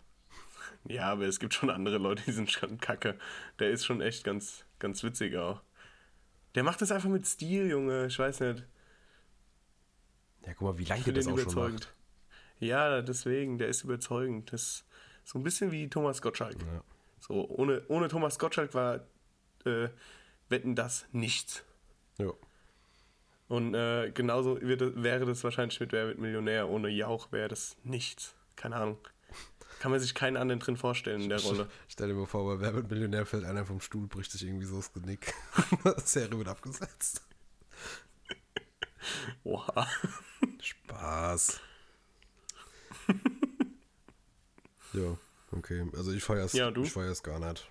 Ja, aber es gibt schon andere Leute, die sind schon kacke. Der ist schon echt ganz, ganz witzig auch. Der macht das einfach mit Stil, Junge. Ich weiß nicht. Ja, guck mal, wie lange der das auch schon macht. Ja, deswegen, der ist überzeugend. Das ist so ein bisschen wie Thomas Gottschalk. Ja. So, ohne, ohne Thomas Gottschalk war äh, Wetten das nichts. Jo. Und äh, genauso wird, wäre das wahrscheinlich mit Wer wird Millionär. Ohne Jauch wäre das nichts. Keine Ahnung. Kann man sich keinen anderen drin vorstellen in der Rolle. Stell dir mal vor, bei Wer wird Millionär fällt einer vom Stuhl, bricht sich irgendwie so das Genick. Serie wird abgesetzt. Oha. Spaß. Ja, okay. Also ich feier's, Ja, du? ich feier's gar nicht.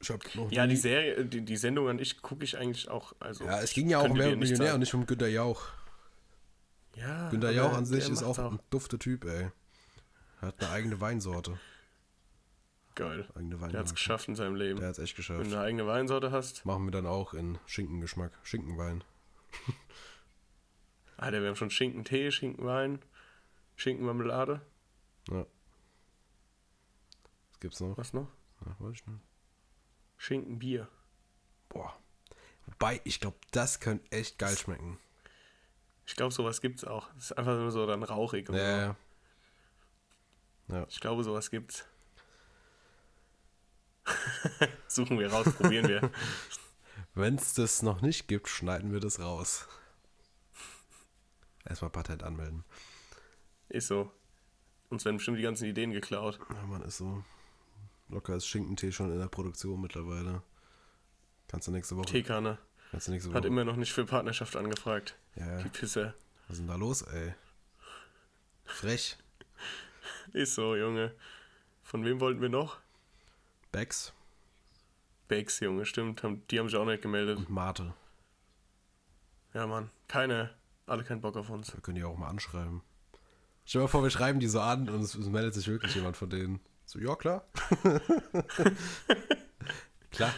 Ich hab noch Ja, nie- die Serie, die, die Sendung an ich gucke ich eigentlich auch. Also, ja, es ging ja auch um Wer Millionär sagen. und nicht um Günter Jauch. Ja, Günter Jauch an sich ist auch macht's ein dufter Typ, ey. Er hat eine eigene Weinsorte. geil. Eigene Der hat's Weinmarke. geschafft in seinem Leben. Der hat's echt Wenn geschafft. du eine eigene Weinsorte hast. Machen wir dann auch in Schinkengeschmack. Schinkenwein. Alter, wir haben schon Schinkentee, Schinkenwein, Schinkenmarmelade. Ja. Was gibt's noch? Was noch? Ja, weiß ich nicht. Schinkenbier. Boah. Wobei, ich glaube, das könnte echt geil schmecken. Ich glaube, sowas gibt's auch. Das ist einfach nur so dann rauchig. Ja, so. ja. Ja. Ich glaube, sowas gibt's. Suchen wir raus, probieren wir. Wenn es das noch nicht gibt, schneiden wir das raus. Erstmal Patent anmelden. Ist so. Uns werden bestimmt die ganzen Ideen geklaut. Ja, man ist so. Locker ist Schinkentee schon in der Produktion mittlerweile. Kannst du nächste Woche. Teekanne Kannst du nächste Woche. hat immer noch nicht für Partnerschaft angefragt. ja, Die Pisse. was ist denn da los, ey? Frech. Ist so, Junge. Von wem wollten wir noch? Becks. Bakes, Junge, stimmt. Die haben sich auch nicht gemeldet. Und Mate. Ja, Mann. Keine. Alle keinen Bock auf uns. Wir können die auch mal anschreiben. Stell dir mal vor, wir schreiben die so an und es, es meldet sich wirklich jemand von denen. So, ja, klar. klar.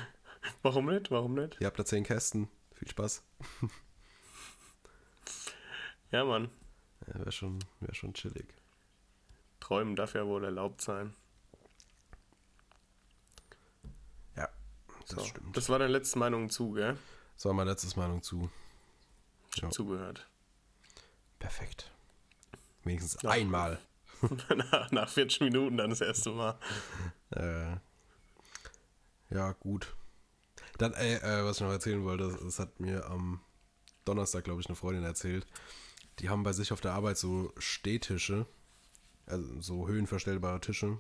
Warum nicht? Warum nicht? Ihr habt da zehn Kästen. Viel Spaß. Ja, Mann. Ja, wäre schon, wär schon chillig. Träumen darf ja wohl erlaubt sein. Ja, das So. stimmt. Das war deine letzte Meinung zu, gell? Das war meine letzte Meinung zu. Ja. Zugehört. Perfekt. Wenigstens Ja. einmal. nach, nach 40 Minuten dann das erste Mal. Äh, ja, gut. Dann, ey, äh, was ich noch erzählen wollte, das, das hat mir am Donnerstag, glaube ich, eine Freundin erzählt. Die haben bei sich auf der Arbeit so Stehtische, also so höhenverstellbare Tische,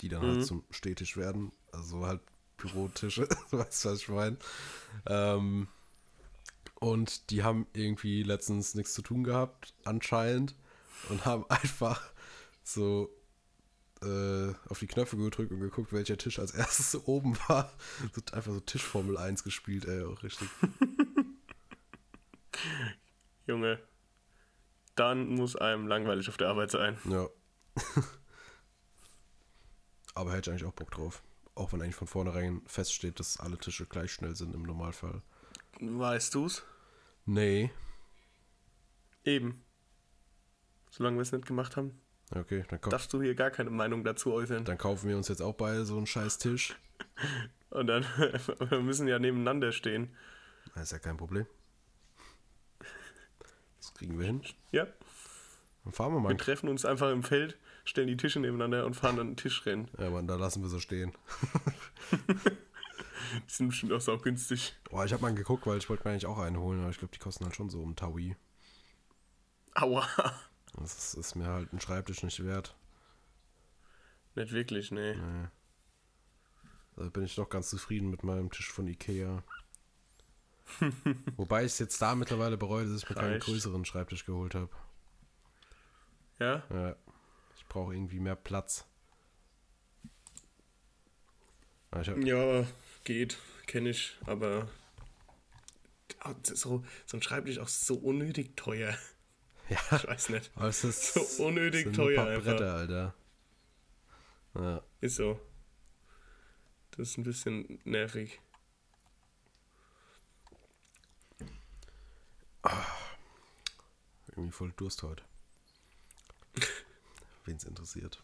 die dann halt zum Stehtisch werden. Also halt Bürotische, weißt du, was ich meine. Ähm, und die haben irgendwie letztens nichts zu tun gehabt, anscheinend, und haben einfach so äh, auf die Knöpfe gedrückt und geguckt, welcher Tisch als erstes so oben war. So, einfach so Tischformel 1 gespielt, ey, auch richtig. Junge. Dann muss einem langweilig auf der Arbeit sein. Ja. Aber hätte ich eigentlich auch Bock drauf. Auch wenn eigentlich von vornherein feststeht, dass alle Tische gleich schnell sind im Normalfall. Weißt du's? Nee. Eben. Solange wir es nicht gemacht haben, Okay, dann, kau darfst du hier gar keine Meinung dazu äußern. dann kaufen wir uns jetzt auch beide so einen scheiß Tisch. Und dann wir müssen ja nebeneinander stehen. Das ist ja kein Problem. Das kriegen wir hin. Ja, Dann fahren wir wir mal. treffen uns einfach im Feld, stellen die Tische nebeneinander und fahren dann einen Tischrennen. Ja, Mann, da lassen wir so stehen. Die sind bestimmt auch sau günstig. Boah, ich habe mal geguckt, weil ich wollte mir eigentlich auch einen holen, aber ich glaube, die kosten halt schon so um Taui. Aua. Das ist, ist mir halt ein Schreibtisch nicht wert. Nicht wirklich, nee. Nee. Da bin ich doch ganz zufrieden mit meinem Tisch von Ikea. Wobei ich es jetzt da mittlerweile bereue, dass ich mir keinen Reicht. größeren Schreibtisch geholt habe. Ja? Ja. Ich brauche irgendwie mehr Platz. Ja, geht, kenne ich, aber Ah, so, so ein Schreibtisch auch so unnötig teuer. Ja, Ich weiß nicht. aber es ist So unnötig sind nur ein teuer paar einfach. Bretter, Alter. Ja. Ist so. Das ist ein bisschen nervig. Irgendwie voll Durst heute. Wen es interessiert.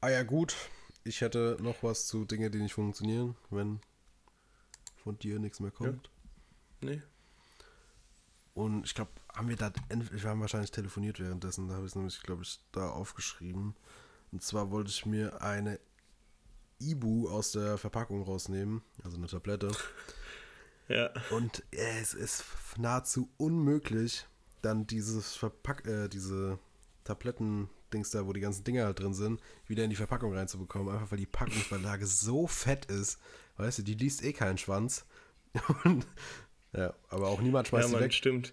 Ah ja, gut. Ich hätte noch was zu Dingen, die nicht funktionieren, wenn von dir nichts mehr kommt. Nee? Und ich glaube, haben wir da, wir haben wahrscheinlich telefoniert währenddessen, da habe ich es nämlich, glaube ich, da aufgeschrieben. Und zwar wollte ich mir eine Ibu aus der Verpackung rausnehmen, also eine Tablette. Ja. Und es ist nahezu unmöglich, dann dieses Verpack, äh, diese Tabletten-Dings da, wo die ganzen Dinger halt drin sind, wieder in die Verpackung reinzubekommen. Einfach weil die Packungsbeilage so fett ist. Weißt du, die liest eh keinen Schwanz. Und, ja, aber auch niemand Ja, schmeißt sie Mann, weg. stimmt.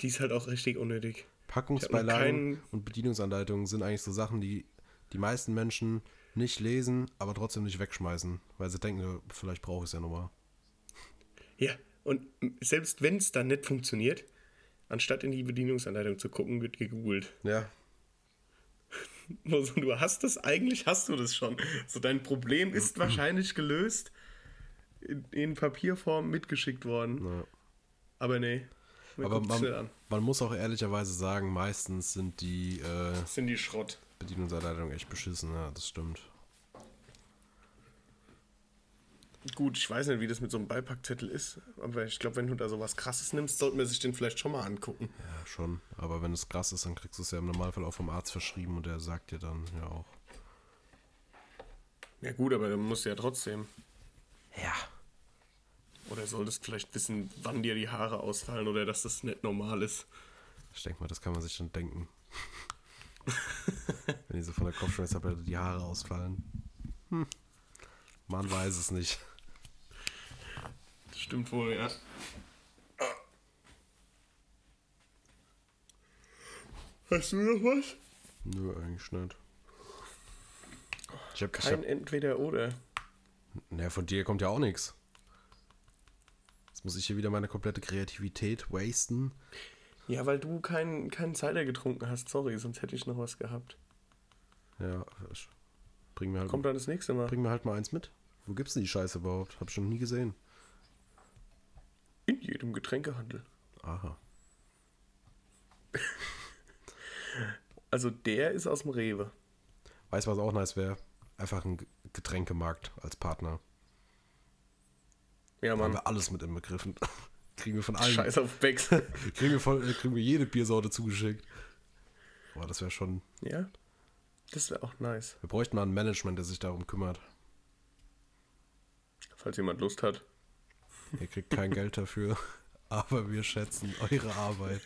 Die ist halt auch richtig unnötig. Packungsbeilagen und Bedienungsanleitungen sind eigentlich so Sachen, die die meisten Menschen nicht lesen, aber trotzdem nicht wegschmeißen, weil sie denken, vielleicht brauche ich es ja nochmal. Ja, und selbst wenn es dann nicht funktioniert, anstatt in die Bedienungsanleitung zu gucken, wird gegoogelt. Ja, Also, du hast das, eigentlich hast du das schon. So, dein Problem ist wahrscheinlich gelöst, in, in Papierform mitgeschickt worden. ja. Aber nee, man aber man, an. man muss auch ehrlicherweise sagen, meistens sind die äh, sind die Schrott. Bedienungsanleitungen echt beschissen, ja, das stimmt. Gut, ich weiß nicht, wie das mit so einem Beipackzettel ist, aber ich glaube, wenn du da sowas krasses nimmst, sollte man sich den vielleicht schon mal angucken. Ja, schon. Aber wenn es krass ist, dann kriegst du es ja im Normalfall auch vom Arzt verschrieben und der sagt dir dann ja auch. Ja gut, aber dann musst du ja trotzdem. Ja. Oder solltest vielleicht wissen, wann dir die Haare ausfallen oder dass das nicht normal ist. Ich denke mal, das kann man sich schon denken. wenn die so von der Kopfschmerztablette die Haare ausfallen. Hm. Man weiß es nicht. Das stimmt wohl, ja. Hast du noch was? Nö, eigentlich nicht. Ich habe Kein Entweder-Oder. Naja, von dir kommt ja auch nichts. Jetzt muss ich hier wieder meine komplette Kreativität wasten. Ja, weil du keinen keinen Cider getrunken hast. Sorry, sonst hätte ich noch was gehabt. Ja, bring mir halt, Kommt dann das nächste Mal. bring mir halt mal eins mit. Wo gibt's denn die Scheiße überhaupt? Hab ich schon nie gesehen. In jedem Getränkehandel. Aha. Also der ist aus dem Rewe. Weißt du, was auch nice wäre? Einfach ein Getränkemarkt als Partner. Ja, Da haben Mann. wir alles mit inbegriffen. kriegen wir von allen. Scheiß auf Becks. Kriegen wir, voll, äh, kriegen wir jede Biersorte zugeschickt. Boah, das wäre schon. ja, das wäre auch nice. Wir bräuchten mal ein Management, der sich darum kümmert. Falls jemand Lust hat. Ihr kriegt kein Geld dafür, aber wir schätzen eure Arbeit.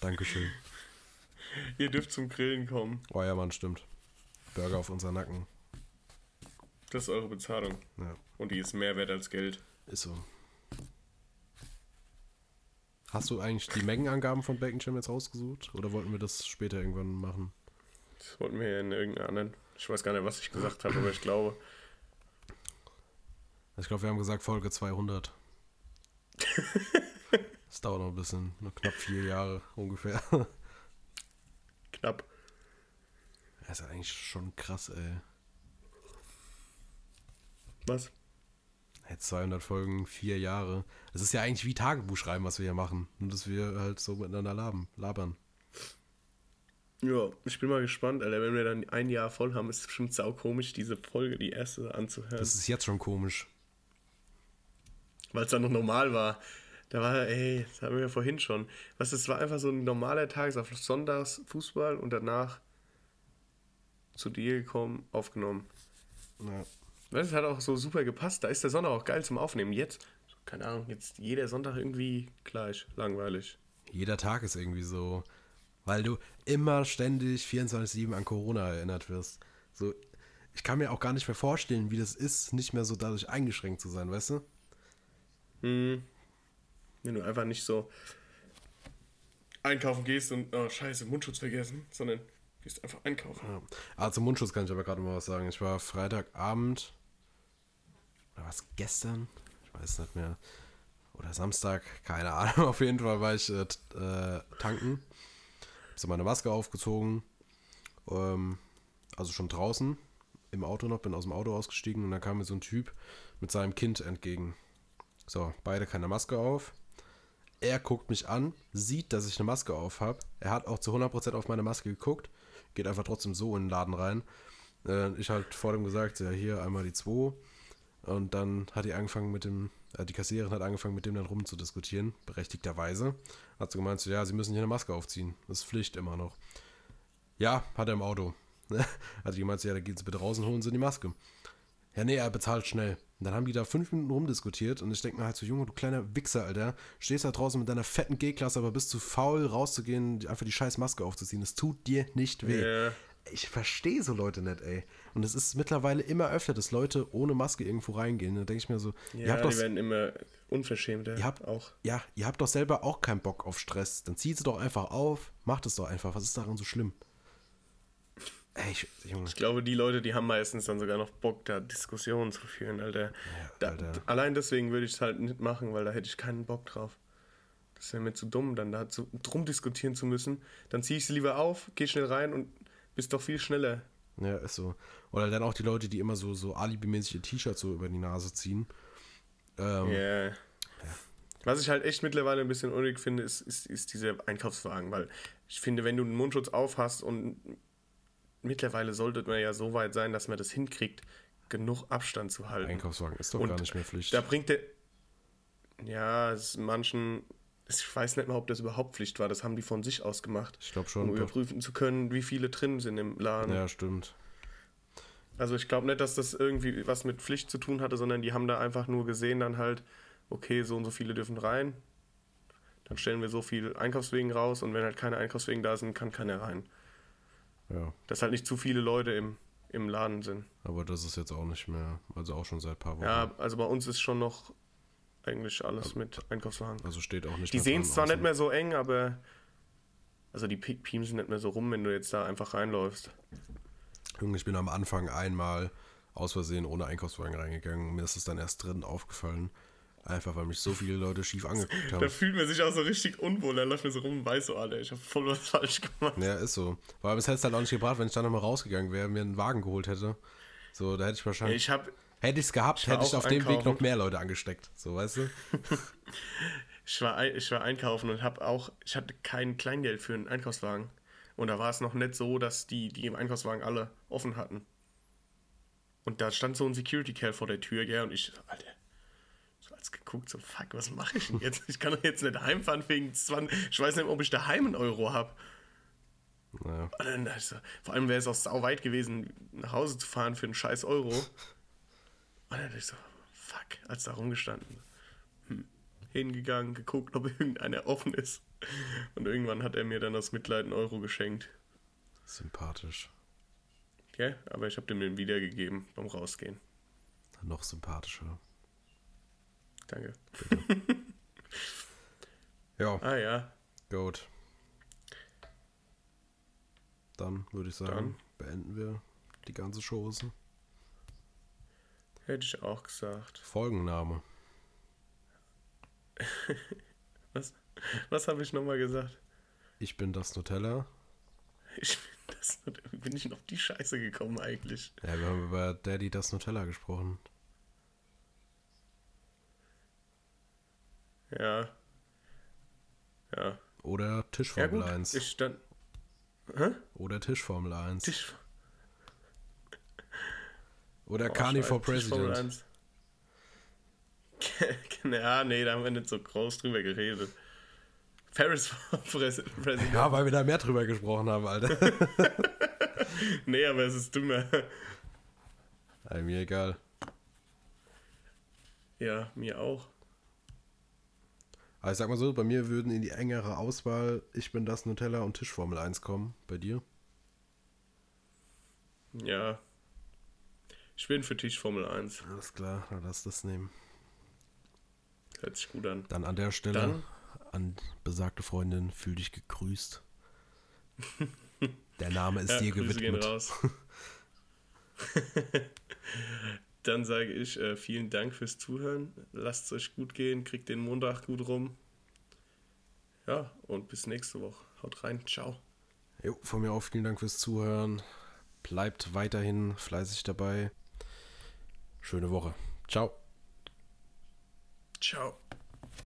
Dankeschön. Ihr dürft zum Grillen kommen. Oh ja, Mann, stimmt. Burger auf unser Nacken. Das ist eure Bezahlung. Ja, Und die ist mehr wert als Geld. ist so. Hast du eigentlich die Mengenangaben von Bacon Jam jetzt rausgesucht? Oder wollten wir das später irgendwann machen? Das wollten wir in irgendeiner anderen. Ich weiß gar nicht, was ich gesagt habe, aber ich glaube. Ich glaube, wir haben gesagt Folge 200. Das dauert noch ein bisschen. Noch knapp vier Jahre ungefähr. Knapp. Das ist eigentlich schon krass, ey. Was? Jetzt 200 Folgen, vier Jahre. Das ist ja eigentlich wie Tagebuch schreiben, was wir hier machen. Nur, dass wir halt so miteinander laben, labern. Ja, ich bin mal gespannt, Alter. Wenn wir dann ein Jahr voll haben, ist es bestimmt saukomisch, diese Folge, die erste, anzuhören. Das ist jetzt schon komisch. Weil es dann noch normal war. Da war, ey, das hatten wir ja vorhin schon. Was, es war einfach so ein normaler Tag, es war Sonntags Fußball und danach zu dir gekommen, aufgenommen. Ja. Das hat auch so super gepasst. Da ist der Sonntag auch geil zum Aufnehmen. Jetzt, keine Ahnung, jetzt jeder Sonntag irgendwie gleich, langweilig. Jeder Tag ist irgendwie so, weil du immer ständig 24-7 an Corona erinnert wirst. So, ich kann mir auch gar nicht mehr vorstellen, wie das ist, nicht mehr so dadurch eingeschränkt zu sein, weißt du? Hm. Wenn du einfach nicht so einkaufen gehst und, oh scheiße, Mundschutz vergessen, sondern gehst einfach einkaufen. Ja. Ah, zum Mundschutz kann ich aber gerade mal was sagen. Ich war Freitagabend, oder was, gestern? Ich weiß nicht mehr. Oder Samstag, keine Ahnung. Auf jeden Fall war ich äh, äh, tanken. Hab so meine Maske aufgezogen. Ähm, also schon draußen im Auto noch, bin aus dem Auto ausgestiegen und dann kam mir so ein Typ mit seinem Kind entgegen. So, beide keine Maske auf. Er guckt mich an, sieht, dass ich eine Maske auf habe. Er hat auch zu 100% auf meine Maske geguckt, geht einfach trotzdem so in den Laden rein. Äh, ich halt vor dem gesagt, ja, hier einmal die 2. Und dann hat die angefangen mit dem, äh, die Kassiererin hat angefangen mit dem dann rumzudiskutieren, berechtigterweise. Hat sie gemeint, so, ja, sie müssen hier eine Maske aufziehen. Das ist Pflicht immer noch. Ja, hat er im Auto. hat die gemeint, ja, da gehen Sie bitte raus und holen Sie die Maske. Ja, nee, er bezahlt schnell. Und dann haben die da fünf Minuten rumdiskutiert und ich denke mir halt so, Junge, du kleiner Wichser, Alter. Stehst da draußen mit deiner fetten G-Klasse, aber bist zu faul rauszugehen, einfach die scheiß Maske aufzuziehen. Es tut dir nicht weh. Ja. Ich verstehe so Leute nicht, ey. Und es ist mittlerweile immer öfter, dass Leute ohne Maske irgendwo reingehen. Da denke ich mir so, ihr Ja, habt doch die werden immer unverschämter. Ihr habt, auch. Ja, ihr habt doch selber auch keinen Bock auf Stress. Dann zieht sie doch einfach auf, macht es doch einfach. Was ist daran so schlimm? Ey, ich, Junge. Ich glaube, die Leute, die haben meistens dann sogar noch Bock, da Diskussionen zu führen, Alter. da, Alter. Allein deswegen würde ich es halt nicht machen, weil da hätte ich keinen Bock drauf. Das wäre mir zu dumm, dann da zu, drum diskutieren zu müssen. Dann ziehe ich sie lieber auf, geh schnell rein und bist doch viel schneller. Ja, ist so. Oder dann auch die Leute, die immer so, so alibimäßige T-Shirts so über die Nase ziehen. Ähm, Ja. Was ich halt echt mittlerweile ein bisschen unnötig finde, ist, ist, ist dieser Einkaufswagen, weil ich finde, wenn du einen Mundschutz auf hast und mittlerweile sollte man ja so weit sein, dass man das hinkriegt, genug Abstand zu halten. Einkaufswagen ist doch Und gar nicht mehr Pflicht. Da bringt der. Ja, es ist manchen. Ich weiß nicht mal, ob das überhaupt Pflicht war. Das haben die von sich aus gemacht. Ich glaube schon. Um doch. überprüfen zu können, wie viele drin sind im Laden. Ja, stimmt. Also ich glaube nicht, dass das irgendwie was mit Pflicht zu tun hatte, sondern die haben da einfach nur gesehen, dann halt, okay, so und so viele dürfen rein. Dann stellen wir so viel Einkaufswegen raus und wenn halt keine Einkaufswegen da sind, kann keiner rein. Ja, Dass halt nicht zu viele Leute im, im Laden sind. aber das ist jetzt auch nicht mehr. Also auch schon seit ein paar Wochen. Ja, also bei uns ist schon noch eigentlich alles mit Einkaufswagen. Also steht auch nicht Die sehen es zwar außen. nicht mehr so eng, aber. Also die pi- piemsen nicht mehr so rum, wenn du jetzt da einfach reinläufst. Junge, ich bin am Anfang einmal aus Versehen ohne Einkaufswagen reingegangen. Mir ist es dann erst drin aufgefallen. Einfach weil mich so viele Leute schief angeguckt Da haben. fühlt man sich auch so richtig unwohl. Da läuft mir so rum und weiß so, Alter, ich habe voll was falsch gemacht. Ja, ist so. Allem, es hätte es halt auch nicht gebracht, wenn ich dann nochmal rausgegangen wäre, mir einen Wagen geholt hätte. So, da hätte ich wahrscheinlich. Ich habe hätte ich es gehabt, war hätte ich auf dem Weg einkaufen. noch mehr Leute angesteckt. So, weißt du? ich war, ich war einkaufen und habe auch, ich hatte kein Kleingeld für einen Einkaufswagen. Und da war es noch nicht so, dass die, die im Einkaufswagen alle offen hatten. Und da stand so ein Security Cal vor der Tür, gell, und ich, so, Alter, so als geguckt, so, fuck, was mache ich denn jetzt? Ich kann doch jetzt nicht heimfahren wegen 20, ich weiß nicht, ob ich daheim einen Euro habe. Naja. Ich so, vor allem wäre es auch sau weit gewesen, nach Hause zu fahren für einen scheiß Euro. Und dann ich so, fuck, als da rumgestanden. Hm. Hingegangen, geguckt, ob irgendeiner offen ist. Und irgendwann hat er mir dann aus Mitleid einen Euro geschenkt. Sympathisch. Gell? Aber ich habe dem den wiedergegeben beim Rausgehen. Noch sympathischer. Danke. Ja, Ah ja, gut. Dann würde ich sagen, beenden wir die ganze Chose. Hätte ich auch gesagt. Folgenname. Was, was habe ich nochmal gesagt? Ich bin das Nutella. Ich bin, das, bin ich noch die Scheiße gekommen eigentlich. Ja, wir haben über Daddy das Nutella gesprochen. Ja. Ja. Oder Ja Tischformel gut, 1. ich stand... Oder Tischformel 1. Tisch, Oder Oh, Carney for President. 1. ja, nee, da haben wir nicht so groß drüber geredet. Paris for Pres President. Ja, weil wir da mehr drüber gesprochen haben, Alter. Nee, aber es ist dümmer. Ey, mir egal. Ja, mir auch. Aber ich sag mal so, bei mir würden in die engere Auswahl Ich bin das Nutella und Tischformel 1 kommen. Bei dir? Ja. Ich bin für Tisch Formel 1. Alles klar, dann lass das nehmen. Hört sich gut an. Dann an der Stelle Dann- an besagte Freundin, fühl dich gegrüßt. Der Name ist Ja, dir Grüße gehen gewidmet. raus. Dann sage ich äh, vielen Dank fürs Zuhören. Lasst es euch gut gehen, kriegt den Montag gut rum. Ja, und bis nächste Woche. Haut rein. Ciao. Jo, von mir auch vielen Dank fürs Zuhören. Bleibt weiterhin fleißig dabei. Schöne Woche. Ciao. Ciao.